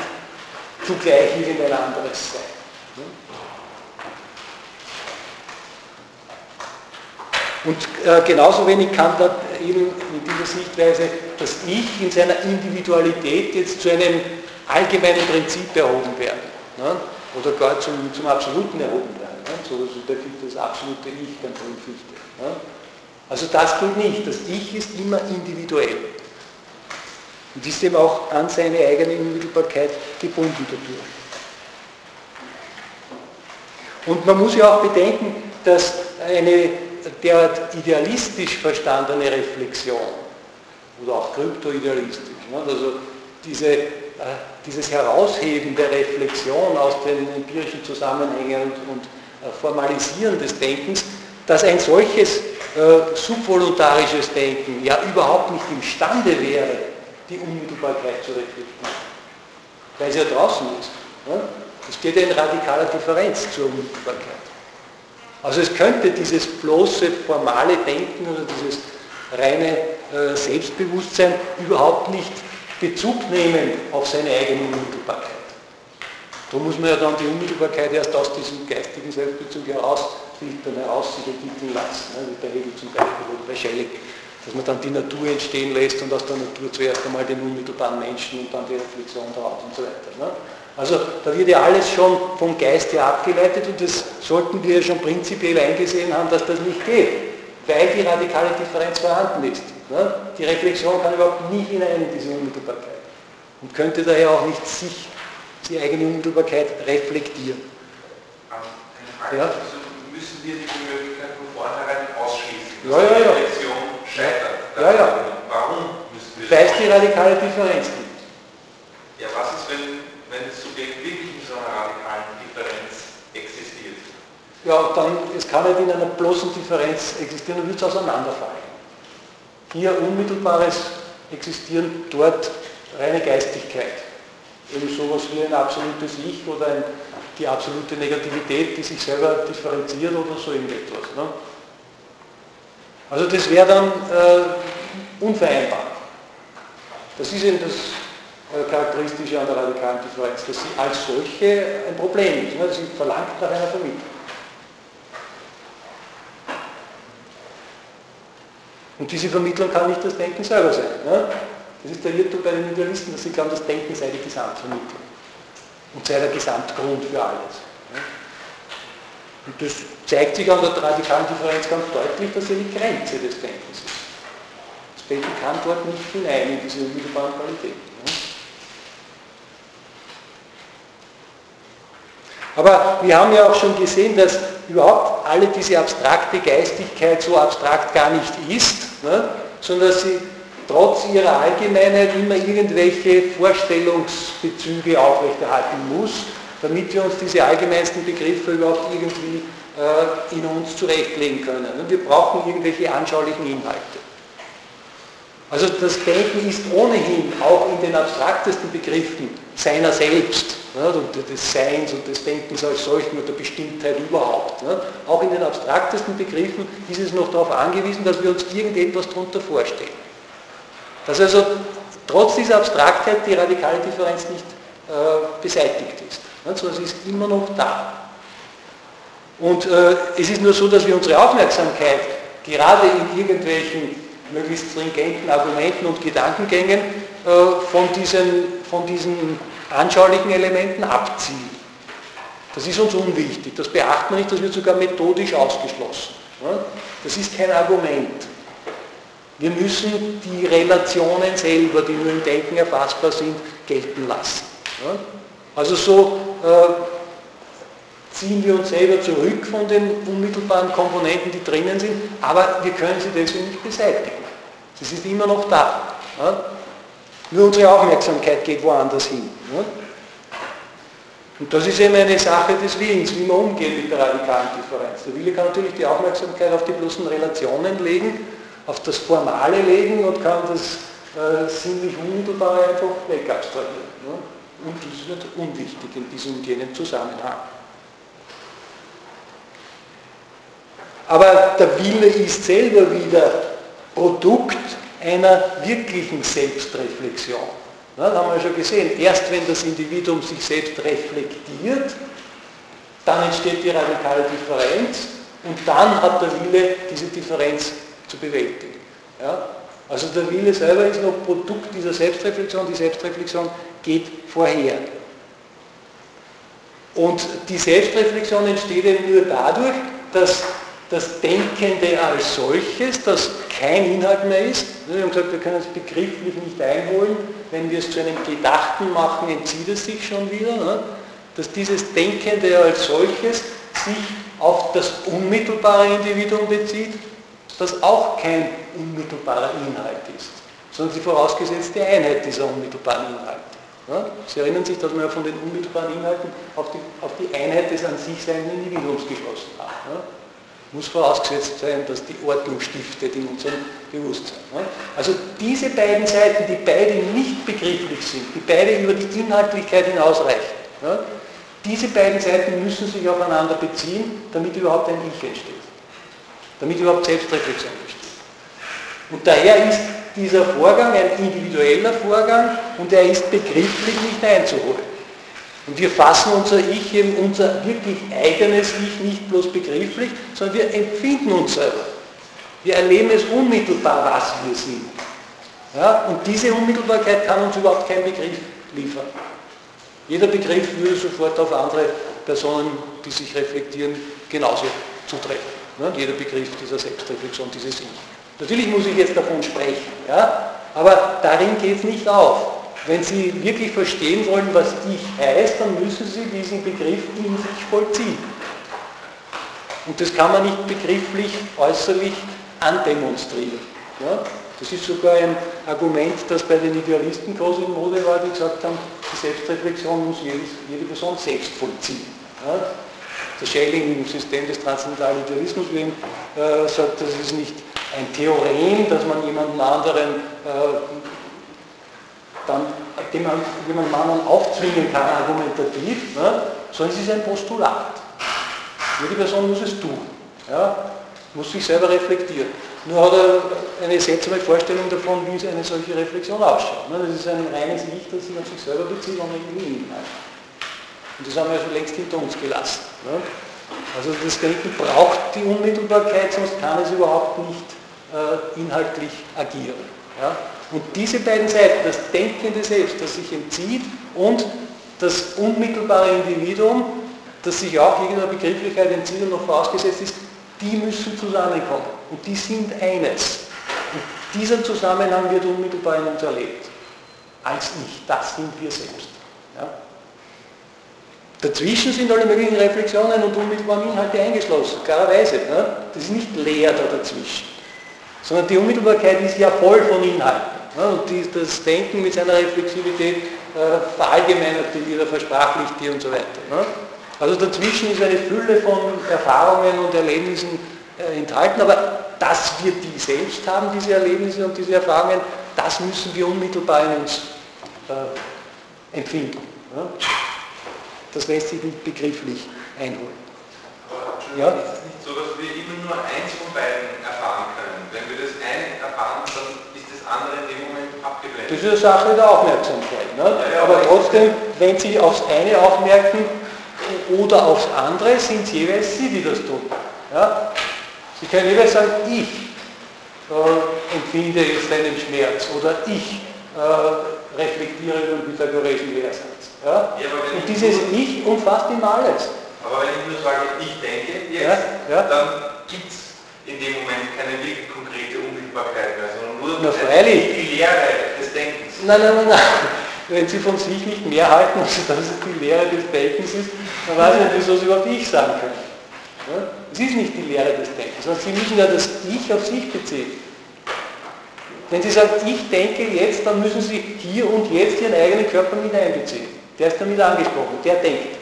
zugleich irgendein anderes sein. Und äh, genauso wenig kann da eben in dieser Sichtweise das Ich in seiner Individualität jetzt zu einem allgemeinen Prinzip erhoben werden ne? oder gar zum, zum Absoluten erhoben werden. So, so da gilt das absolute Ich ganz Fichte. Ja? Also das gilt nicht. Das Ich ist immer individuell. Und ist eben auch an seine eigene Unmittelbarkeit gebunden dadurch. Und man muss ja auch bedenken, dass eine derart idealistisch verstandene Reflexion oder auch kryptoidealistisch, ne, also diese, äh, dieses Herausheben der Reflexion aus den empirischen Zusammenhängen und, äh, Formalisieren des Denkens, dass ein solches äh, subvoluntarisches Denken ja überhaupt nicht imstande wäre, die Unmittelbarkeit zu reflektieren. Weil sie ja draußen ist. Ja? Es steht ja in radikaler Differenz zur Unmittelbarkeit. Also es könnte dieses bloße formale Denken oder dieses reine äh, Selbstbewusstsein überhaupt nicht Bezug nehmen auf seine eigene Unmittelbarkeit. Da muss man ja dann die Unmittelbarkeit erst aus diesem geistigen Selbstbezug herausfiltern, heraus sich entwickeln lassen, ne? wie bei Hegel zum Beispiel oder bei Schelling, dass man dann die Natur entstehen lässt und aus der Natur zuerst einmal den unmittelbaren Menschen und dann die Reflexion daraus und so weiter. Ne? Also da wird ja alles schon vom Geist her abgeleitet und das sollten wir ja schon prinzipiell eingesehen haben, dass das nicht geht, weil die radikale Differenz vorhanden ist. Ne? Die Reflexion kann überhaupt nie hinein in diese Unmittelbarkeit und könnte daher auch nicht sich die eigene Unmittelbarkeit reflektieren. Frage, ja? also müssen wir die Möglichkeit von vornherein ausschließen, dass ja, ja, die Reflexion scheitert? Ja, ja. Warum müssen wir Weil es die radikale Differenz gibt. Ja, was ist, wenn, wenn das Subjekt wirklich in so einer radikalen Differenz existiert? Ja, dann, es kann nicht in einer bloßen Differenz existieren, dann wird es auseinanderfallen. Hier unmittelbares Existieren, dort reine Geistigkeit eben sowas wie ein absolutes Ich oder ein, die absolute Negativität, die sich selber differenziert oder so irgendetwas. Ne? Also das wäre dann äh, unvereinbar. Das ist eben das äh, Charakteristische an der radikalen Differenz, dass sie als solche ein Problem ist. Ne? Sie verlangt nach einer Vermittlung. Und diese Vermittlung kann nicht das Denken selber sein. Ne? Das ist der Irrtum bei den Idealisten, dass sie glauben, das Denken sei die Gesamtvermittlung und sei der Gesamtgrund für alles. Und das zeigt sich an der radikalen Differenz ganz deutlich, dass die Grenze des Denkens ist. Das Denken kann dort nicht hinein in diese unmittelbaren Qualitäten. Aber wir haben ja auch schon gesehen, dass überhaupt alle diese abstrakte Geistigkeit so abstrakt gar nicht ist, ne? sondern dass sie trotz ihrer Allgemeinheit immer irgendwelche Vorstellungsbezüge aufrechterhalten muss, damit wir uns diese allgemeinsten Begriffe überhaupt irgendwie äh, in uns zurechtlegen können. Und wir brauchen irgendwelche anschaulichen Inhalte. Also das Denken ist ohnehin auch in den abstraktesten Begriffen seiner selbst und des Seins und des Denkens als solchen und der Bestimmtheit überhaupt. Auch in den abstraktesten Begriffen ist es noch darauf angewiesen, dass wir uns irgendetwas darunter vorstellen. Dass also trotz dieser Abstraktheit die radikale Differenz nicht äh, beseitigt ist. Sondern sie ist immer noch da. Und äh, es ist nur so, dass wir unsere Aufmerksamkeit gerade in irgendwelchen möglichst stringenten Argumenten und Gedankengängen äh, von, diesen, von diesen anschaulichen Elementen abziehen. Das ist uns unwichtig, das beachtet man nicht, das wird sogar methodisch ausgeschlossen. Das ist kein Argument. Wir müssen die Relationen selber, die nur im Denken erfassbar sind, gelten lassen. Also so äh, ziehen wir uns selber zurück von den unmittelbaren Komponenten, die drinnen sind, aber wir können sie deswegen nicht beseitigen. Sie sind immer noch da. Nur unsere Aufmerksamkeit geht woanders hin. Und das ist eben eine Sache des Willens, wie man umgeht mit der radikalen Differenz. Der Wille kann natürlich die Aufmerksamkeit auf die bloßen Relationen legen, auf das Formale legen und kann das äh, ziemlich unmittelbare einfach wegabstrahieren. Ne? Und das ist nicht unwichtig in diesem und jenem Zusammenhang. Aber der Wille ist selber wieder Produkt einer wirklichen Selbstreflexion. Das haben wir schon gesehen. Erst wenn das Individuum sich selbst reflektiert, dann entsteht die radikale Differenz und dann hat der Wille diese Differenz zu bewältigen. Ja? Also der Wille selber ist noch Produkt dieser Selbstreflexion, die Selbstreflexion geht vorher. Und die Selbstreflexion entsteht eben nur dadurch, dass das Denkende als solches, das kein Inhalt mehr ist. Wir haben gesagt, wir können es begrifflich nicht einholen. Wenn wir es zu einem Gedachten machen, entzieht es sich schon wieder. Ne? Dass dieses Denkende als solches sich auf das unmittelbare Individuum bezieht, das auch kein unmittelbarer Inhalt ist, sondern die vorausgesetzte Einheit dieser unmittelbaren Inhalte. Ja? Sie erinnern sich, dass wir von den unmittelbaren Inhalten auf die, auf die Einheit des an sich seienden Individuums geschlossen haben. Ja? Muss vorausgesetzt sein, dass die Ordnung stiftet in unserem Bewusstsein. Also diese beiden Seiten, die beide nicht begrifflich sind, die beide über die Inhaltlichkeit hinausreichen, diese beiden Seiten müssen sich aufeinander beziehen, damit überhaupt ein Ich entsteht, damit überhaupt Selbstreflexion entsteht. Und daher ist dieser Vorgang ein individueller Vorgang und er ist begrifflich nicht einzuholen. Und wir fassen unser Ich, eben unser wirklich eigenes Ich, nicht bloß begrifflich, sondern wir empfinden uns selber. Wir erleben es unmittelbar, was wir sind. Ja, und diese Unmittelbarkeit kann uns überhaupt kein Begriff liefern. Jeder Begriff würde sofort auf andere Personen, die sich reflektieren, genauso zutreffen. Ja, jeder Begriff dieser Selbstreflexion, dieses Ich. Natürlich muss ich jetzt davon sprechen, ja, aber darin geht es nicht auf. Wenn Sie wirklich verstehen wollen, was ich heißt, dann müssen Sie diesen Begriff in sich vollziehen. Und das kann man nicht begrifflich, äußerlich andemonstrieren. Ja? Das ist sogar ein Argument, das bei den Idealisten groß in Mode war, die gesagt haben, die Selbstreflexion muss jedes, jede Person selbst vollziehen. Ja? Der Schelling im System des transzendentalen Idealismus äh, sagt, das ist nicht ein Theorem, dass man jemanden anderen äh, dann, dem man jemandem anderen aufzwingen kann, argumentativ, ne, sondern es ist ein Postulat. Jede Person muss es tun, ja, muss sich selber reflektieren. Nur hat er eine seltsame Vorstellung davon, wie eine solche Reflexion ausschaut. Ne. Das ist ein reines Licht, das sich auf sich selber bezieht und irgendwie Inhalt. Und das haben wir schon längst hinter uns gelassen. Ne. Also das Denken braucht die Unmittelbarkeit, sonst kann es überhaupt nicht äh, inhaltlich agieren. Ja. Und diese beiden Seiten, das denkende Selbst, das sich entzieht und das unmittelbare Individuum, das sich auch irgendeiner Begrifflichkeit entzieht und noch vorausgesetzt ist, die müssen zusammenkommen. Und die sind eines. Und dieser Zusammenhang wird unmittelbar in uns erlebt. Als Ich, das sind wir selbst. Ja? Dazwischen sind alle möglichen Reflexionen und unmittelbaren Inhalte eingeschlossen, klarerweise. Ne? Das ist nicht leer da dazwischen. Sondern die Unmittelbarkeit ist ja voll von Inhalten. Und die, das Denken mit seiner Reflexivität äh, verallgemeinert die wieder, versprachlicht die und so weiter. Ne? Also dazwischen ist eine Fülle von Erfahrungen und Erlebnissen äh, enthalten, aber dass wir die selbst haben, diese Erlebnisse und diese Erfahrungen, das müssen wir unmittelbar in uns äh, empfinden. Ne? Das lässt sich nicht begrifflich einholen. Aber ja? ist es nicht so, dass wir immer nur eins von beiden erfahren können? Wenn wir das eine erfahren, dann ist das andere in dem Moment Das ist eine Sache der Aufmerksamkeit. Ne? Aber trotzdem, wenn Sie aufs eine aufmerken oder aufs andere, sind es jeweils Sie, die das tun. Ja? Sie können jeweils sagen, ich äh, empfinde jetzt einen Schmerz oder ich äh, reflektiere den pythagorischen Lehrsatz. Ja? ja und dieses Ich umfasst immer alles. Aber wenn ich nur sage, ich denke jetzt, ja, ja. dann gibt es in dem Moment keine wirklich konkrete Unmittelbarkeit mehr, sondern nur Na, freilich. die Lehre des Denkens. Nein, nein, nein, nein. Wenn Sie von sich nicht mehr halten, als dass es die Lehre des Denkens ist, dann weiß ich nicht, wieso Sie überhaupt Ich sagen können. Ja? Es ist nicht die Lehre des Denkens, sondern Sie müssen ja das Ich auf sich beziehen. Wenn Sie sagen, ich denke jetzt, dann müssen Sie hier und jetzt Ihren eigenen Körper mit einbeziehen. Der ist damit angesprochen, der denkt.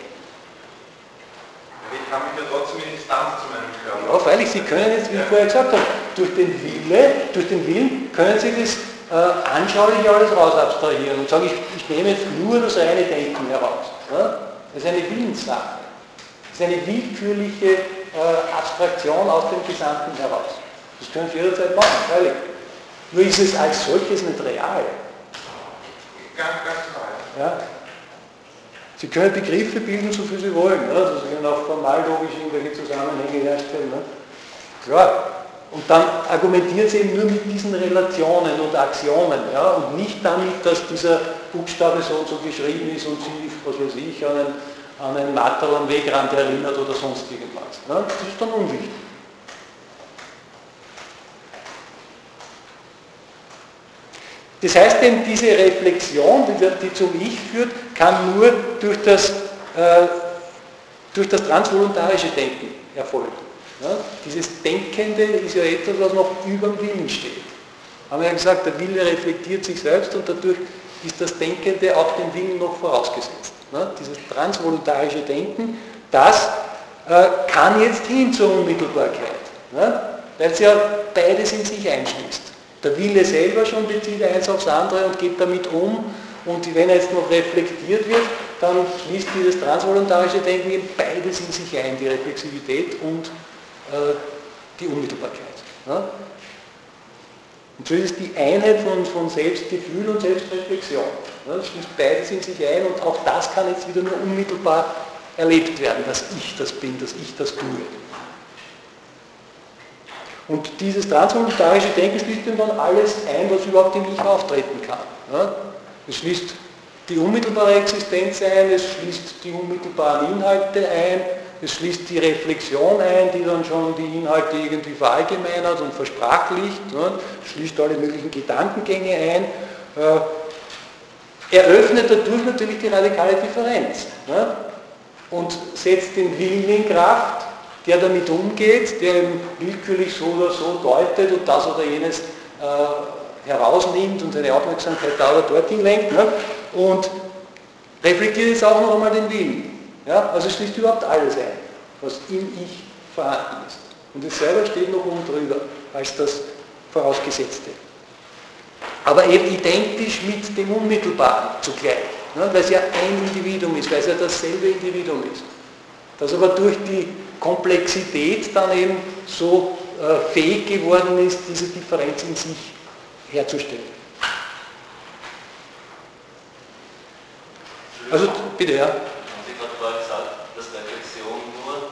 Ich kann mich ja trotzdem in Distanz zu meinem. Ja, freilich, Sie können jetzt, wie ich vorher gesagt habe, durch den Wille, durch den Willen können Sie das äh, anschaulich alles raus abstrahieren und sagen, ich, ich, nehme jetzt nur das reine Denken heraus. Ja? Das ist eine Willenssache. Das ist eine willkürliche äh, Abstraktion aus dem Gesamten heraus. Das können Sie jederzeit machen, freilich. Nur ist es als solches nicht real. Ganz, ganz real. Ja? Sie können Begriffe bilden, so viel Sie wollen. Ne? Also Sie können auch formal logisch irgendwelche Zusammenhänge herstellen. Ne? Klar. Und dann argumentieren Sie eben nur mit diesen Relationen und Axiomen ja? und nicht damit, dass dieser Buchstabe so und so geschrieben ist und Sie, was weiß ich, an einen, an einen Matterl am Wegrand erinnert oder sonst irgendwas. Ne? Das ist dann unwichtig. Das heißt eben, diese Reflexion, die, zum Ich führt, kann nur durch das, äh, durch das transvoluntarische Denken erfolgen. Ja? Dieses Denkende ist ja etwas, was noch über dem Willen steht. Haben wir ja gesagt, der Wille reflektiert sich selbst und dadurch ist das Denkende auch dem Willen noch vorausgesetzt. Ja? Dieses transvoluntarische Denken, das äh, kann jetzt hin zur Unmittelbarkeit, weil es ja beides in sich einschließt. Der Wille selber schon bezieht eins aufs andere und geht damit um. Und wenn er jetzt noch reflektiert wird, dann schließt dieses transvoluntarische Denken eben beides in sich ein, die Reflexivität und äh, die Unmittelbarkeit. Ja? Und so ist es die Einheit von, von Selbstgefühl und Selbstreflexion. Ja? Das schließt beides in sich ein und auch das kann jetzt wieder nur unmittelbar erlebt werden, dass ich das bin, dass ich das tue. Und dieses transvoluntarische Denken schließt dann alles ein, was überhaupt im Ich auftreten kann. Ja? Es schließt die unmittelbare Existenz ein, es schließt die unmittelbaren Inhalte ein, es schließt die Reflexion ein, die dann schon die Inhalte irgendwie verallgemeinert und versprachlicht, ja? schließt alle möglichen Gedankengänge ein, äh, eröffnet dadurch natürlich die radikale Differenz ja? und setzt den Willen in Kraft, der damit umgeht, der eben willkürlich so oder so deutet und das oder jenes äh, herausnimmt und seine Aufmerksamkeit da oder dorthin lenkt ne? und reflektiert jetzt auch noch einmal den Willen. Ja? Also schließt überhaupt alles ein, was im Ich vorhanden ist. Und es selber steht noch oben drüber als das Vorausgesetzte. Aber eben identisch mit dem Unmittelbaren zugleich, ne? weil es ja ein Individuum ist, weil es ja dasselbe Individuum ist. Das aber durch die Komplexität dann eben so äh, fähig geworden ist, diese Differenz in sich herzustellen. Also bitte, ja. Sie gerade vorher gesagt, dass Reflexion nur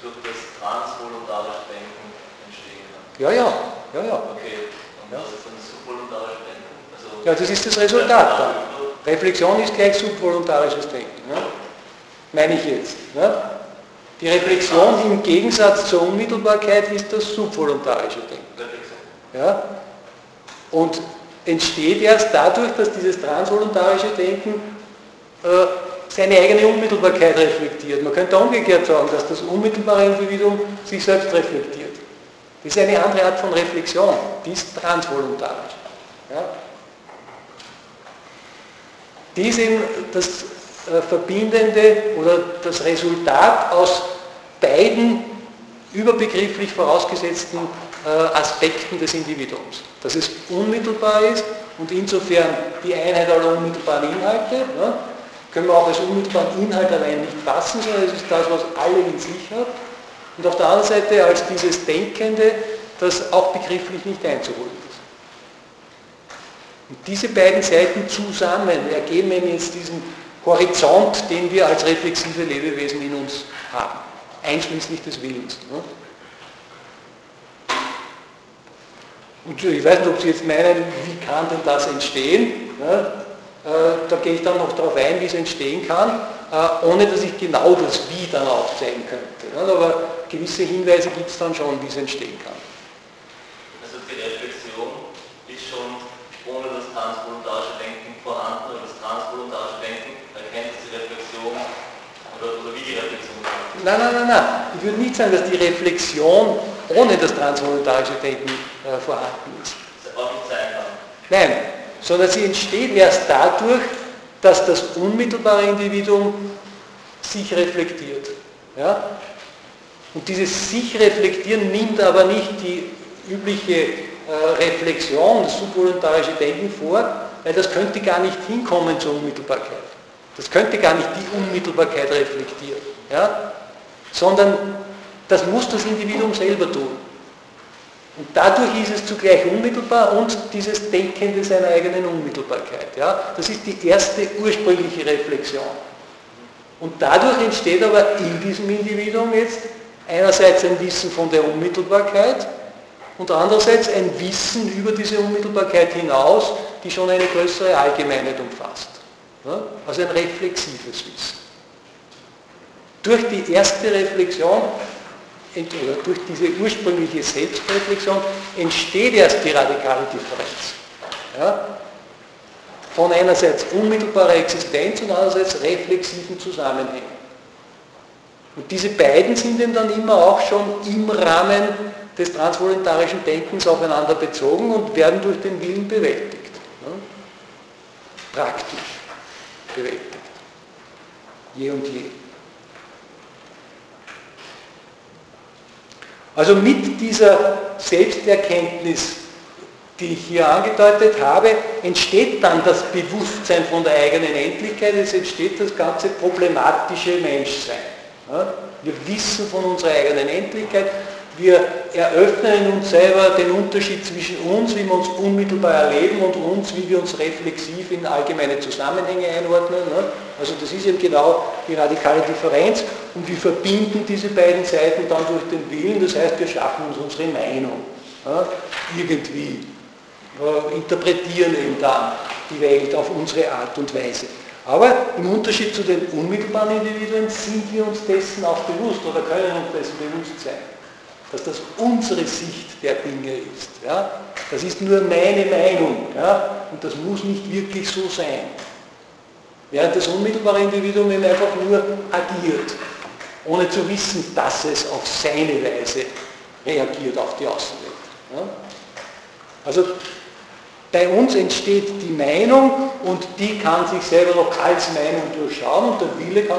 durch das transvoluntarische Denken entstehen kann? Ja, ja, ja, ja. Okay, und ja. was ist dann subvoluntarische Denken? Also ja, das ist das Resultat dann. Reflexion ist gleich subvoluntarisches Denken. Ne? Meine ich jetzt. Ne? Die Reflexion im Gegensatz zur Unmittelbarkeit ist das subvoluntarische Denken. Ja? Und entsteht erst dadurch, dass dieses transvoluntarische Denken äh, seine eigene Unmittelbarkeit reflektiert. Man könnte umgekehrt sagen, dass das unmittelbare Individuum sich selbst reflektiert. Das ist eine andere Art von Reflexion, die ist transvoluntarisch. Ja? Die ist eben das Verbindende oder das Resultat aus beiden überbegrifflich vorausgesetzten äh, Aspekten des Individuums. Dass es unmittelbar ist und insofern die Einheit aller unmittelbaren Inhalte, ja, können wir auch als unmittelbaren Inhalt allein nicht fassen, sondern es ist das, was alle in sich hat. Und auf der anderen Seite als dieses Denkende, das auch begrifflich nicht einzuholen ist. Und diese beiden Seiten zusammen ergeben eben jetzt diesen Horizont, den wir als reflexive Lebewesen in uns haben, einschließlich des Willens. Ne? Und ich weiß nicht, ob Sie jetzt meinen, wie kann denn das entstehen? Ne? Äh, da gehe ich dann noch darauf ein, wie es entstehen kann, äh, ohne dass ich genau das Wie dann aufzeigen könnte. Aber gewisse Hinweise gibt es dann schon, wie es entstehen kann. Also die Reflexion ist schon ohne das transvoluntarische Denken vorhanden und das transvoluntarische Denken erkennt die Reflexion oder, oder wie die Reflexion ist. Nein, nein, nein, nein. Ich würde nicht sagen, dass die Reflexion ohne das transvoluntarische Denken äh, vorhanden ist. Nein, sondern sie entsteht erst dadurch, dass das unmittelbare Individuum sich reflektiert. Ja? Und dieses sich reflektieren nimmt aber nicht die übliche äh, Reflexion, das subvoluntarische Denken vor, weil das könnte gar nicht hinkommen zur Unmittelbarkeit. Das könnte gar nicht die Unmittelbarkeit reflektieren. Ja? Sondern das muss das Individuum selber tun. Und dadurch ist es zugleich unmittelbar und dieses Denkende seiner eigenen Unmittelbarkeit. Ja? Das ist die erste ursprüngliche Reflexion. Und dadurch entsteht aber in diesem Individuum jetzt einerseits ein Wissen von der Unmittelbarkeit und andererseits ein Wissen über diese Unmittelbarkeit hinaus, die schon eine größere Allgemeinheit umfasst. Ja? Also ein reflexives Wissen. Durch die erste Reflexion oder durch diese ursprüngliche Selbstreflexion entsteht erst die radikale Differenz. Ja? Von einerseits unmittelbarer Existenz und andererseits reflexiven Zusammenhängen. Und diese beiden sind eben dann immer auch schon im Rahmen des transvoluntarischen Denkens aufeinander bezogen und werden durch den Willen bewältigt. Ja? Praktisch bewältigt. Je und je. Also mit dieser Selbsterkenntnis, die ich hier angedeutet habe, entsteht dann das Bewusstsein von der eigenen Endlichkeit, es entsteht das ganze problematische Menschsein. Wir wissen von unserer eigenen Endlichkeit, wir eröffnen uns selber den Unterschied zwischen uns, wie wir uns unmittelbar erleben, und uns, wie wir uns reflexiv in allgemeine Zusammenhänge einordnen. Ne? Also das ist eben genau die radikale Differenz und wir verbinden diese beiden Seiten dann durch den Willen, das heißt wir schaffen uns unsere Meinung. Irgendwie interpretieren eben dann die Welt auf unsere Art und Weise. Aber im Unterschied zu den unmittelbaren Individuen sind wir uns dessen auch bewusst oder können uns dessen bewusst sein dass das unsere Sicht der Dinge ist. Ja? Das ist nur meine Meinung ja? und das muss nicht wirklich so sein. Während das unmittelbare Individuum eben einfach nur agiert, ohne zu wissen, dass es auf seine Weise reagiert auf die Außenwelt. Ja? Also bei uns entsteht die Meinung und die kann sich selber noch als Meinung durchschauen und der Wille kann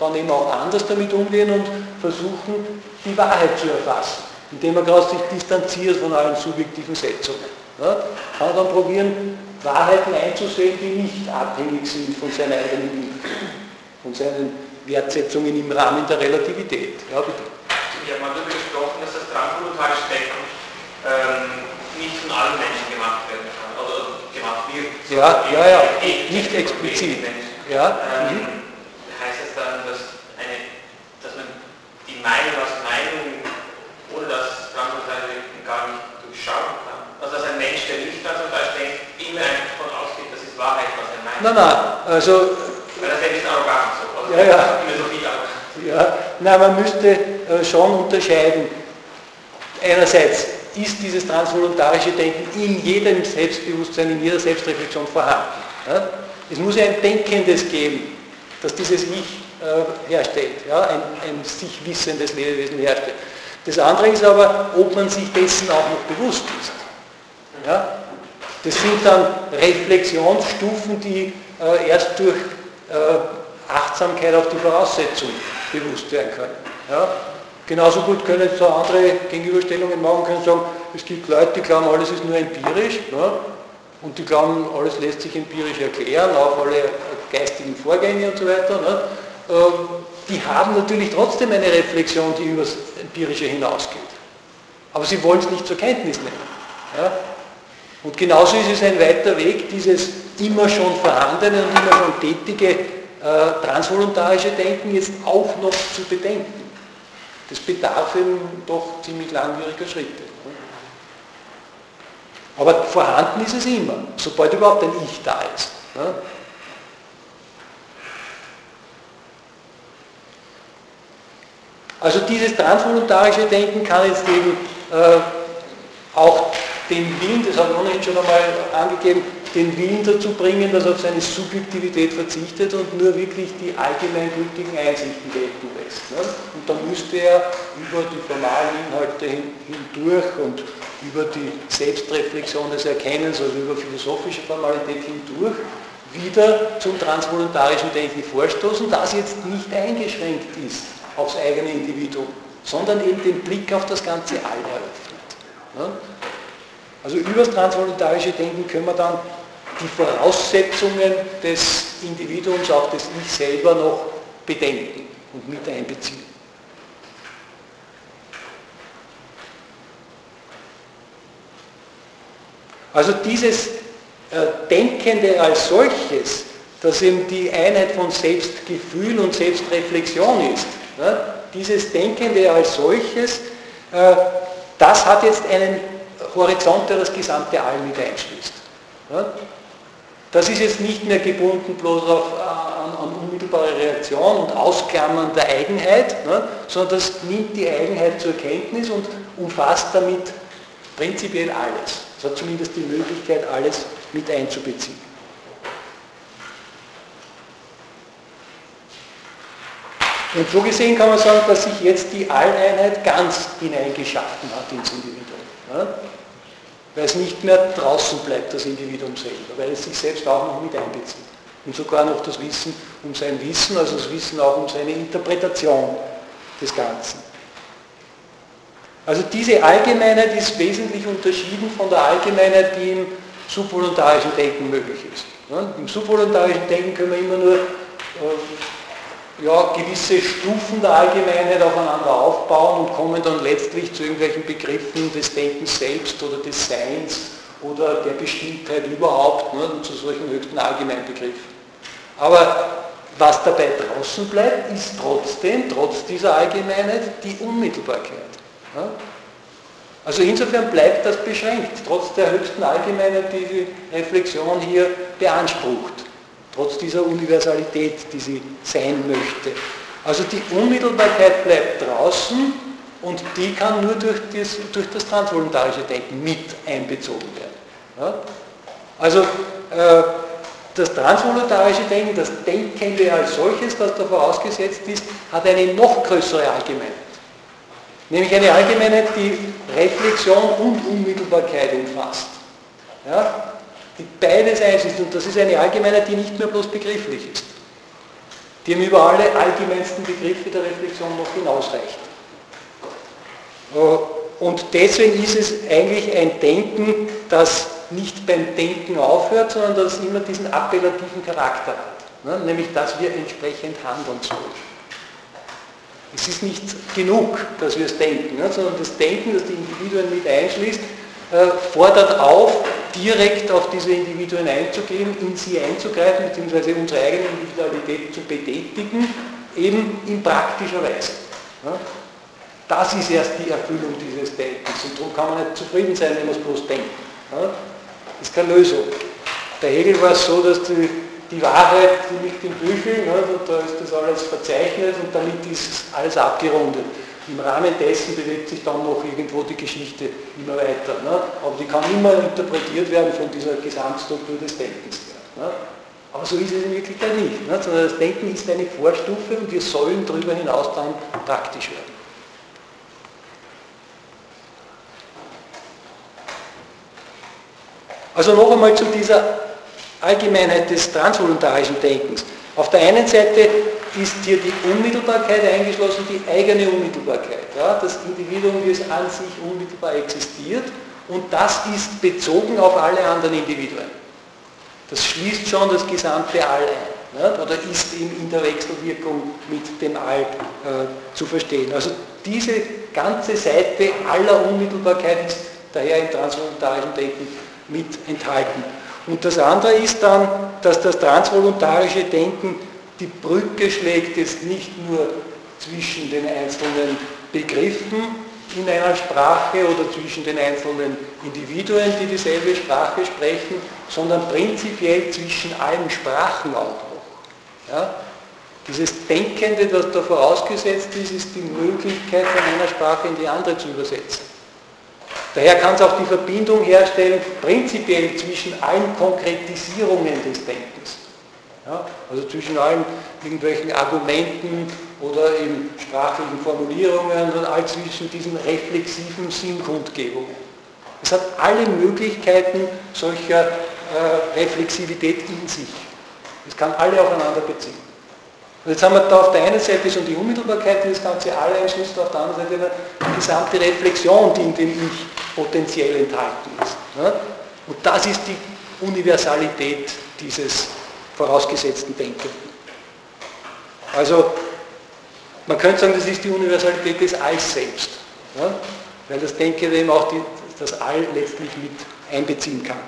dann eben auch anders damit umgehen und versuchen, die Wahrheit zu erfassen, indem er gerade sich distanziert von allen subjektiven Setzungen. Ja, kann dann probieren, Wahrheiten einzusehen, die nicht abhängig sind von seiner eigenen von seinen Wertsetzungen im Rahmen der Relativität. Ja, bitte. Wir haben darüber gesprochen, dass das transvoluntarische Denken ähm, nicht von allen Menschen gemacht werden kann, oder gemacht wird. Ja, ja, ja, nicht explizit. Ja. Ähm, mhm. heißt das dann, dass, eine, dass man die Meinung aus Meinung ohne das transvoluntarische Denken gar nicht durchschauen kann? Also dass ein Mensch, der nicht transvoluntar denkt, immer einfach davon ausgeht, das ist Wahrheit, was er meint. Nein, nein, also... Weil das wäre ein bisschen arrogant so. Also ja, ja. Philosophie ja, nein, man müsste äh, schon unterscheiden. Einerseits ist dieses transvoluntarische Denken in jedem Selbstbewusstsein, in jeder Selbstreflexion vorhanden. Ja? Es muss ja ein Denkendes geben, das dieses Ich äh, herstellt, ja, ein, ein sich wissendes Lebewesen herstellt. Das andere ist aber, ob man sich dessen auch noch bewusst ist. Ja? Das sind dann Reflexionsstufen, die äh, erst durch äh, Achtsamkeit auf die Voraussetzung bewusst werden können. Ja? Genauso gut können so andere Gegenüberstellungen machen, können sagen, es gibt Leute, die glauben, alles ist nur empirisch ne? und die glauben, alles lässt sich empirisch erklären, auch alle geistigen Vorgänge und so weiter. Ne? Ähm, die haben natürlich trotzdem eine Reflexion, die über das Empirische hinausgeht. Aber sie wollen es nicht zur Kenntnis nehmen. Ja? Und genauso ist es ein weiter Weg, dieses immer schon vorhandene und immer schon tätige äh, transvoluntarische Denken jetzt auch noch zu bedenken. Das bedarf eben doch ziemlich langwieriger Schritte. Aber vorhanden ist es immer, sobald überhaupt ein Ich da ist. Also dieses transvoluntarische Denken kann jetzt eben äh, auch den Willen, das habe ich ohnehin schon einmal angegeben, den Willen dazu bringen, dass er auf seine Subjektivität verzichtet und nur wirklich die allgemeingültigen Einsichten gelten lässt. Ne? Und dann müsste er über die formalen Inhalte hindurch und über die Selbstreflexion des Erkennens, also über philosophische Formalität hindurch, wieder zum transvoluntarischen Denken vorstoßen, das jetzt nicht eingeschränkt ist aufs eigene Individuum, sondern eben den Blick auf das ganze All eröffnet. Ne? Also über das transvoluntarische Denken können wir dann die Voraussetzungen des Individuums, auch des Ich selber noch bedenken und mit einbeziehen. Also dieses äh, Denkende als solches, das eben die Einheit von Selbstgefühl und Selbstreflexion ist? Dieses Denkende als solches, äh, das hat jetzt einen Horizont, der das gesamte All mit einschließt. Das ist jetzt nicht mehr gebunden bloß auf, äh, an, an unmittelbare Reaktion und Ausklammern der Eigenheit, ne? sondern das nimmt die Eigenheit zur Kenntnis und umfasst damit prinzipiell alles. Es hat zumindest die Möglichkeit, alles mit einzubeziehen. Und so gesehen kann man sagen, dass sich jetzt die Alleinheit ganz hineingeschaffen hat ins Individuum. Ja? Weil es nicht mehr draußen bleibt, das Individuum selber, weil es sich selbst auch noch mit einbezieht. Und sogar noch das Wissen um sein Wissen, also das Wissen auch um seine Interpretation des Ganzen. Also diese Allgemeinheit ist wesentlich unterschieden von der Allgemeinheit, die im subvoluntarischen Denken möglich ist. Ja, Im subvoluntarischen Denken können wir immer nur äh, ja, gewisse Stufen der Allgemeinheit aufeinander aufbauen und kommen dann letztlich zu irgendwelchen Begriffen des Denkens selbst oder des Seins oder der Bestimmtheit überhaupt, ne, zu solchen höchsten Allgemeinbegriffen. Aber was dabei draußen bleibt, ist trotzdem, trotz dieser Allgemeinheit, die Unmittelbarkeit. Ja? Also insofern bleibt das beschränkt, trotz der höchsten Allgemeinheit, die die Reflexion hier beansprucht trotz dieser Universalität, die sie sein möchte. Also die Unmittelbarkeit bleibt draußen und die kann nur durch das, durch das transvoluntarische Denken mit einbezogen werden. Ja? Also äh, das transvoluntarische Denken, das Denkende als solches, das da vorausgesetzt ist, hat eine noch größere Allgemeinheit. Nämlich eine Allgemeinheit, die Reflexion und Unmittelbarkeit umfasst. Ja? Die beides eins ist. Und das ist eine Allgemeinheit, die nicht mehr bloß begrifflich ist, die ihm über alle allgemeinsten Begriffe der Reflexion noch hinausreicht. Äh, und deswegen ist es eigentlich ein Denken, das nicht beim Denken aufhört, sondern das immer diesen appellativen Charakter hat. Ne? Nämlich, dass wir entsprechend handeln sollen. Es ist nicht genug, dass wir es denken, ne? sondern das Denken, das die Individuen mit einschließt, fordert auf, direkt auf diese Individuen einzugehen, in sie einzugreifen, beziehungsweise unsere eigene Individualität zu betätigen, eben in praktischer Weise. Das ist erst die Erfüllung dieses Denkens und darum kann man nicht zufrieden sein, wenn man es bloß denkt. Das ist keine Lösung. Bei Hegel war es so, dass die, die Wahrheit liegt im Büchel, und da ist das alles verzeichnet und damit ist alles abgerundet. Im Rahmen dessen bewegt sich dann noch irgendwo die Geschichte immer weiter. Ne? Aber die kann immer interpretiert werden von dieser Gesamtstruktur des Denkens. Ne? Aber so ist es in Wirklichkeit nicht, ne? sondern das Denken ist eine Vorstufe und wir sollen darüber hinaus dann praktisch werden. Also noch einmal zu dieser Allgemeinheit des transvoluntarischen Denkens. Auf der einen Seite ist hier die Unmittelbarkeit eingeschlossen, die eigene Unmittelbarkeit. Ja, das Individuum, wie es an sich unmittelbar existiert und das ist bezogen auf alle anderen Individuen. Das schließt schon das gesamte All ein ja, oder ist in, der Wechselwirkung mit dem All äh, zu verstehen. Also diese ganze Seite aller Unmittelbarkeit ist daher im transvoluntarischen Denken mit enthalten. Und das andere ist dann, dass das transvoluntarische Denken die Brücke schlägt jetzt nicht nur zwischen den einzelnen Begriffen in einer Sprache oder zwischen den einzelnen Individuen, die dieselbe Sprache sprechen, sondern prinzipiell zwischen allen Sprachen auch noch. Ja? Dieses Denkende, das da vorausgesetzt ist, ist die Möglichkeit, von einer Sprache in die andere zu übersetzen. Daher kann es auch die Verbindung herstellen, prinzipiell zwischen allen Konkretisierungen des Denkens. Ja, also zwischen allen irgendwelchen Argumenten oder in sprachlichen Formulierungen und all zwischen diesen reflexiven Sinnkundgebungen. Es hat alle Möglichkeiten solcher äh, Reflexivität in sich. Es kann alle aufeinander beziehen. Und jetzt haben wir da auf der einen Seite schon die Unmittelbarkeit, die das Ganze alle einschließt, auf der anderen Seite die gesamte Reflexion, die in dem Ich potenziell enthalten ist. Und das ist die Universalität dieses vorausgesetzten Denkenden. Also man könnte sagen, das ist die Universalität des Alls selbst, weil das Denken eben auch die, das All letztlich mit einbeziehen kann,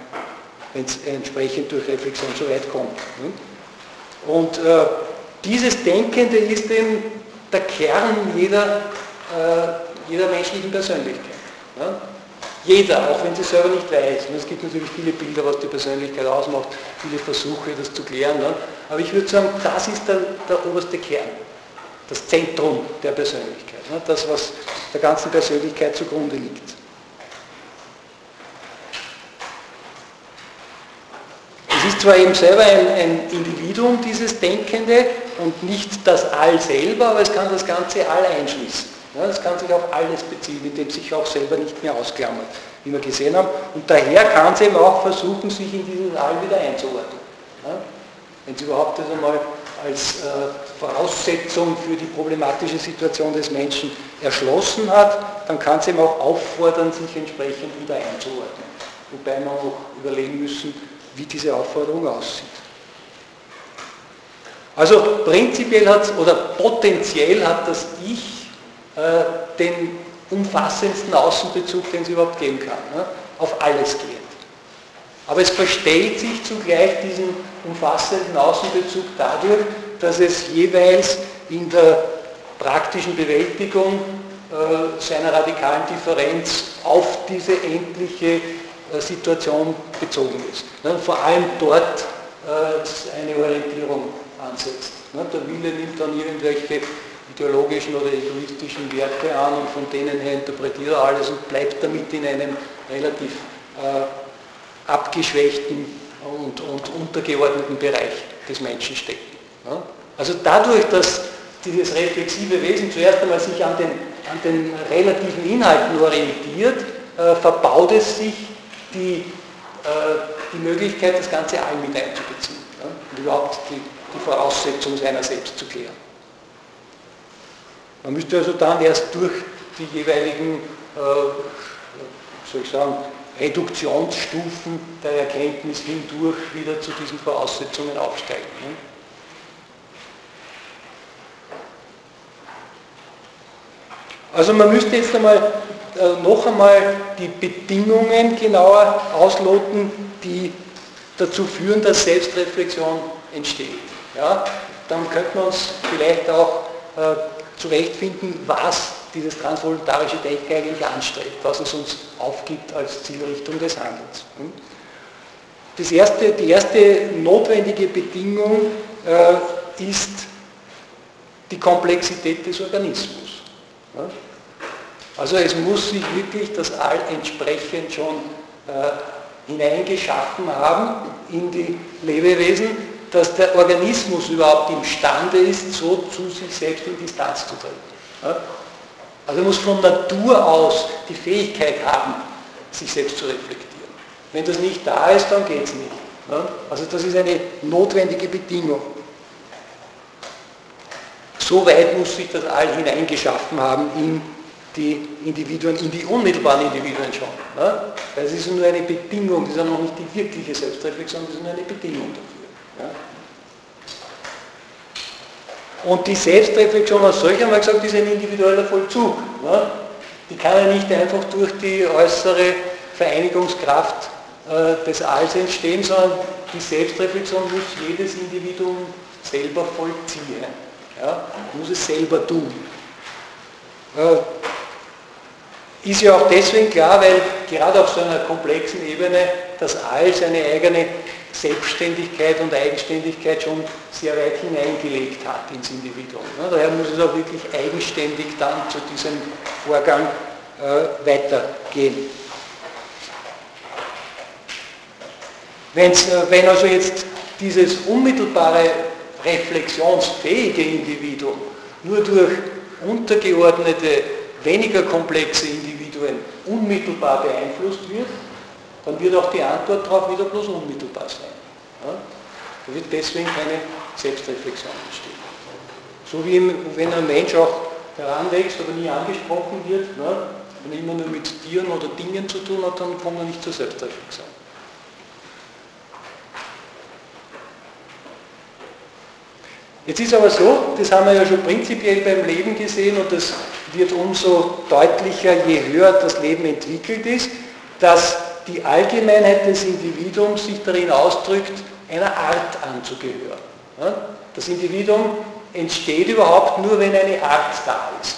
wenn es entsprechend durch Reflexion so weit kommt. Und äh, dieses Denkende ist eben der Kern jeder, äh, jeder menschlichen Persönlichkeit. Ja? Jeder, auch wenn sie selber nicht weiß. Und es gibt natürlich viele Bilder, was die Persönlichkeit ausmacht, viele Versuche, das zu klären. Ne? Aber ich würde sagen, das ist der, der oberste Kern, das Zentrum der Persönlichkeit, ne? das, was der ganzen Persönlichkeit zugrunde liegt. Es ist zwar eben selber ein, ein Individuum, dieses Denkende, und nicht das All selber, aber es kann das ganze All einschließen. Ja, es kann sich auf alles beziehen, indem es sich auch selber nicht mehr ausklammert, wie wir gesehen haben. Und daher kann es eben auch versuchen, sich in dieses All wieder einzuordnen. Ja, wenn es überhaupt das einmal als äh, Voraussetzung für die problematische Situation des Menschen erschlossen hat, dann kann es eben auch auffordern, sich entsprechend wieder einzuordnen. Wobei wir auch überlegen müssen, wie diese Aufforderung aussieht. Also prinzipiell hat oder potenziell hat das Ich äh, den umfassendsten Außenbezug, den es überhaupt geben kann, ne? auf alles gehend. Aber es verstellt sich zugleich diesen umfassenden Außenbezug dadurch, dass es jeweils in der praktischen Bewältigung äh, seiner radikalen Differenz auf diese endliche Situation bezogen ist. Ne? Vor allem dort äh, eine Orientierung ansetzt. Ne? Der Wille nimmt dann irgendwelche ideologischen oder egoistischen Werte an und von denen her interpretiert er alles und bleibt damit in einem relativ äh, abgeschwächten und, und, untergeordneten Bereich des Menschen stecken. Ja? Also dadurch, dass dieses reflexive Wesen zuerst einmal sich an den, an den relativen Inhalten orientiert, äh, verbaut es sich die, äh, die Möglichkeit, das ganze All mit einzubeziehen ja? und überhaupt die, die Voraussetzung seiner selbst zu klären. Man müsste also dann erst durch die jeweiligen, äh, soll ich sagen, Reduktionsstufen der Erkenntnis hindurch wieder zu diesen Voraussetzungen aufsteigen. Ne? Also man müsste jetzt einmal noch einmal die Bedingungen genauer ausloten, die dazu führen, dass Selbstreflexion entsteht. Ja, dann könnte man uns vielleicht auch äh, zurechtfinden, was dieses transvoluntarische Denken eigentlich anstrebt, was es uns aufgibt als Zielrichtung des Handelns. Hm? Das erste, die erste notwendige Bedingung äh, ist die Komplexität des Organismus. Ja? Also es muss sich wirklich das All entsprechend schon äh, hineingeschaffen haben in die Lebewesen, dass der Organismus überhaupt imstande ist, so zu sich selbst in Distanz zu treten. Also er muss von Natur aus die Fähigkeit haben, sich selbst zu reflektieren. Wenn das nicht da ist, dann geht es nicht. Also das ist eine notwendige Bedingung. So weit muss sich das All hineingeschaffen haben in die Individuen, in die unmittelbaren Individuen schon. Ne? Das ist nur eine Bedingung, das ist ja noch nicht die wirkliche Selbstreflexion, das ist nur eine Bedingung dafür. Ja? Und die Selbstreflexion als solche, haben wir gesagt, ist ein individueller Vollzug. Ne? Die kann ja nicht einfach durch die äußere Vereinigungskraft äh, des Alls entstehen, sondern die Selbstreflexion muss jedes Individuum selber vollziehen. Ja? Muss es selber tun. Äh, ist ja auch deswegen klar, weil gerade auf so einer komplexen Ebene das All seine eigene Selbstständigkeit und Eigenständigkeit schon sehr weit hineingelegt hat ins Individuum. Daher muss es auch wirklich eigenständig dann zu diesem Vorgang äh, weitergehen. Wenn's, äh, wenn also jetzt dieses unmittelbare reflexionsfähige Individuum nur durch untergeordnete, weniger komplexe Individuen unmittelbar beeinflusst wird, dann wird auch die Antwort darauf wieder bloß unmittelbar sein. Ja? Da wird deswegen keine Selbstreflexion entstehen. So wie wenn ein Mensch auch heranwächst, aber nie angesprochen wird, ne? wenn er immer nur mit Tieren oder Dingen zu tun hat, dann kommt er nicht zur Selbstreflexion. Jetzt ist aber so, das haben wir ja schon prinzipiell beim Leben gesehen und das wird umso deutlicher, je höher das Leben entwickelt ist, dass die Allgemeinheit des Individuums sich darin ausdrückt, einer Art anzugehören. Das Individuum entsteht überhaupt nur, wenn eine Art da ist.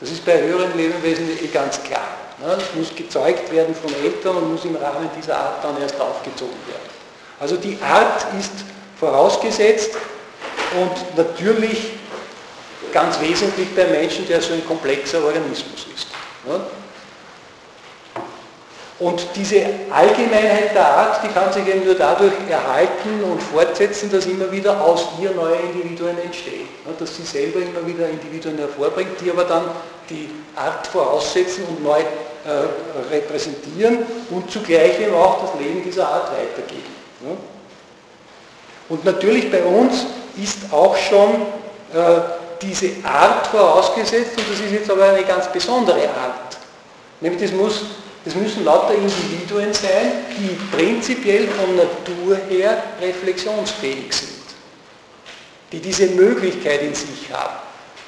Das ist bei höheren Lebewesen eh ganz klar. Es muss gezeugt werden von Eltern und muss im Rahmen dieser Art dann erst aufgezogen werden. Also die Art ist vorausgesetzt und natürlich ganz wesentlich beim Menschen, der so ein komplexer Organismus ist. Und diese Allgemeinheit der Art, die kann sich eben nur dadurch erhalten und fortsetzen, dass immer wieder aus ihr neue Individuen entstehen. Dass sie selber immer wieder Individuen hervorbringt, die aber dann die Art voraussetzen und neu äh, repräsentieren und zugleich eben auch das Leben dieser Art weitergeben. Und natürlich bei uns ist auch schon äh, diese Art vorausgesetzt und das ist jetzt aber eine ganz besondere Art. Nämlich das, muss, das müssen lauter Individuen sein, die prinzipiell von Natur her reflexionsfähig sind. Die diese Möglichkeit in sich haben,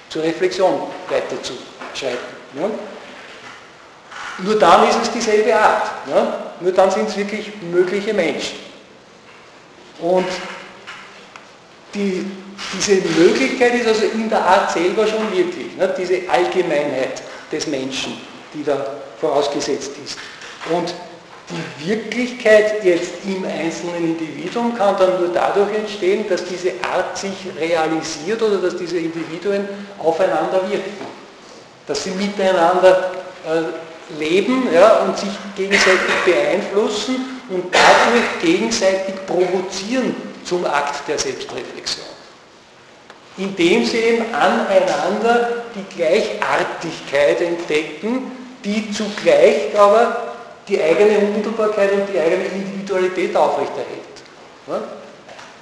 zur Reflexion weiterzuschreiten. Ja? Nur dann ist es dieselbe Art. Ja? Nur dann sind es wirklich mögliche Menschen. Und die, diese Möglichkeit ist also in der Art selber schon wirklich, ne, diese Allgemeinheit des Menschen, die da vorausgesetzt ist. Und die Wirklichkeit jetzt im einzelnen Individuum kann dann nur dadurch entstehen, dass diese Art sich realisiert oder dass diese Individuen aufeinander wirken. Dass sie miteinander äh, leben ja, und sich gegenseitig beeinflussen und dadurch gegenseitig provozieren zum Akt der Selbstreflexion. Indem sie eben aneinander die Gleichartigkeit entdecken, die zugleich aber die eigene Unmittelbarkeit und die eigene Individualität aufrechterhält.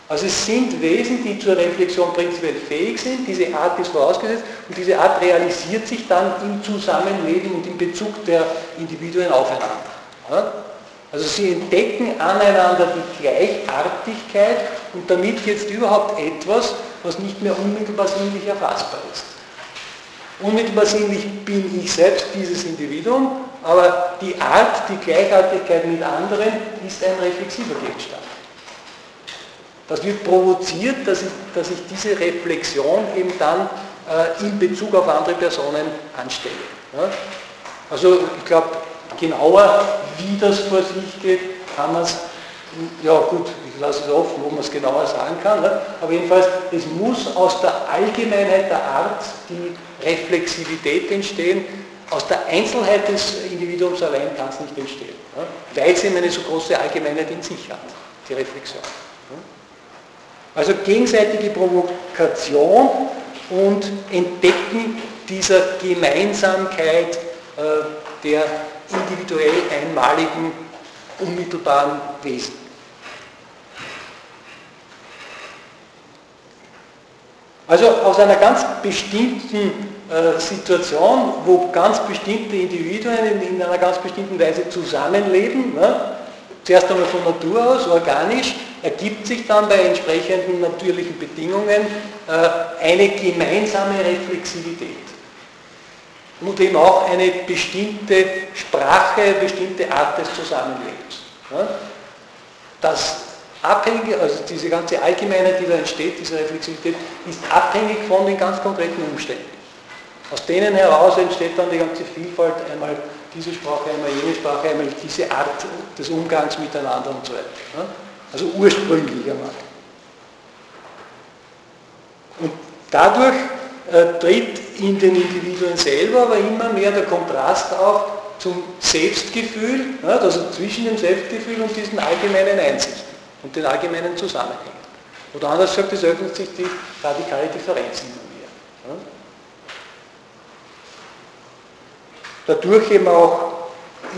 Also es sind Wesen, die zur Reflexion prinzipiell fähig sind, diese Art ist vorausgesetzt und diese Art realisiert sich dann im Zusammenleben und im Bezug der Individuen aufeinander. Also sie entdecken aneinander die Gleichartigkeit und damit jetzt überhaupt etwas, was nicht mehr unmittelbar sinnlich erfassbar ist. Unmittelbar sinnlich bin ich selbst, dieses Individuum, aber die Art, die Gleichartigkeit mit anderen ist ein reflexiver Gegenstand. Das wird provoziert, dass ich, dass ich diese Reflexion eben dann äh, in Bezug auf andere Personen anstelle. Ja? Also ich glaube, genauer, wie das vor sich geht, kann man es, ja gut, ich lasse es offen, wo man es genauer sagen kann, ne? aber jedenfalls, es muss aus der Allgemeinheit der Art die Reflexivität entstehen, aus der Einzelheit des Individuums allein kann es nicht entstehen, ne? weil es eben eine so große Allgemeinheit in sich hat, die Reflexion. Ne? Also gegenseitige Provokation und Entdecken dieser Gemeinsamkeit äh, der individuell einmaligen, unmittelbaren Wesen. Also aus einer ganz bestimmten äh, Situation, wo ganz bestimmte Individuen in, in, einer ganz bestimmten Weise zusammenleben, ne, zuerst einmal von Natur aus, organisch, ergibt sich dann bei entsprechenden natürlichen Bedingungen äh, eine gemeinsame Reflexivität. Und eben auch eine bestimmte Sprache, eine bestimmte Art des Zusammenlebens. Das abhängig, also diese ganze Allgemeinheit, die da entsteht, diese Reflexivität, ist abhängig von den ganz konkreten Umständen. Aus denen heraus entsteht dann die ganze Vielfalt, einmal diese Sprache, einmal jene Sprache, einmal diese Art des Umgangs miteinander und so weiter. Also ursprünglich einmal. Und dadurch tritt in den Individuen selber aber immer mehr der Kontrast auf zum Selbstgefühl, also zwischen dem Selbstgefühl und diesen allgemeinen Einsichten und den allgemeinen Zusammenhängen. Oder anders gesagt, es öffnet sich die radikale Differenz immer mehr. Dadurch eben auch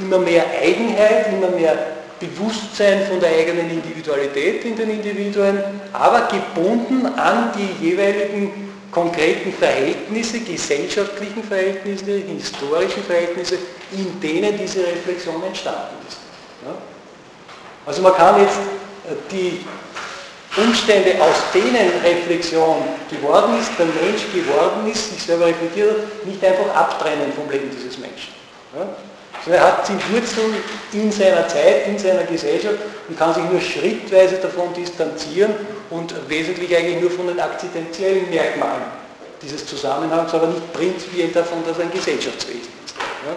immer mehr Eigenheit, immer mehr Bewusstsein von der eigenen Individualität in den Individuen, aber gebunden an die jeweiligen konkreten Verhältnisse, gesellschaftlichen Verhältnisse, historischen Verhältnisse, in denen diese Reflexion entstanden ist. Also man kann jetzt die Umstände, aus denen Reflexion geworden ist, der Mensch geworden ist, sich selber reflektiert hat, nicht einfach abtrennen vom Leben dieses Menschen. Ja? Sondern er hat die Wurzeln in seiner Zeit, in seiner Gesellschaft und kann sich nur schrittweise davon distanzieren und wesentlich eigentlich nur von den akzidentiellen Merkmalen dieses Zusammenhangs, aber nicht prinzipiell davon, dass ein Gesellschaftswesen ist. Ja?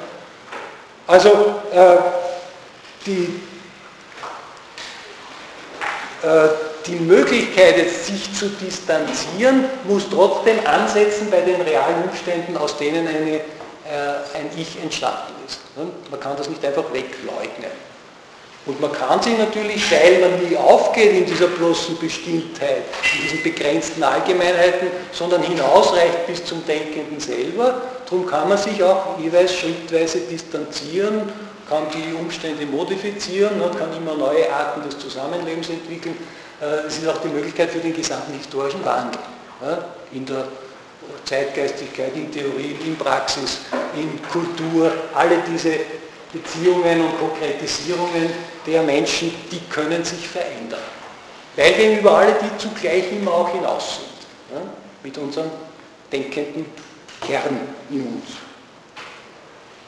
Also äh, die äh, die Möglichkeit, sich zu distanzieren, muss trotzdem ansetzen bei den realen Umständen, aus denen eine, äh, ein Ich entstanden ist. Man kann das nicht einfach wegleugnen. Und man kann sich natürlich, weil man nie aufgeht in dieser bloßen Bestimmtheit, in diesen begrenzten Allgemeinheiten, sondern hinausreicht bis zum Denkenden selber, darum kann man sich auch jeweils schrittweise distanzieren kann die Umstände modifizieren, kann immer neue Arten des Zusammenlebens entwickeln. Äh, es ist auch die Möglichkeit für den gesamten historischen Wandel in der Zeitgeistigkeit, in Theorie, in Praxis, in Kultur, alle diese Beziehungen und Konkretisierungen der Menschen, die können sich verändern. Weil wir über alle die zugleich immer auch hinaus sind, mit unserem denkenden Kern in uns.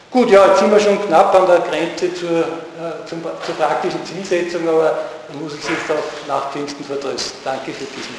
Gut, ja, jetzt sind wir schon knapp an der Grenze zur, äh, zum, zur praktischen Zielsetzung, aber da muss ich jetzt auch nach Pfingsten vertrösten. Danke für diesen.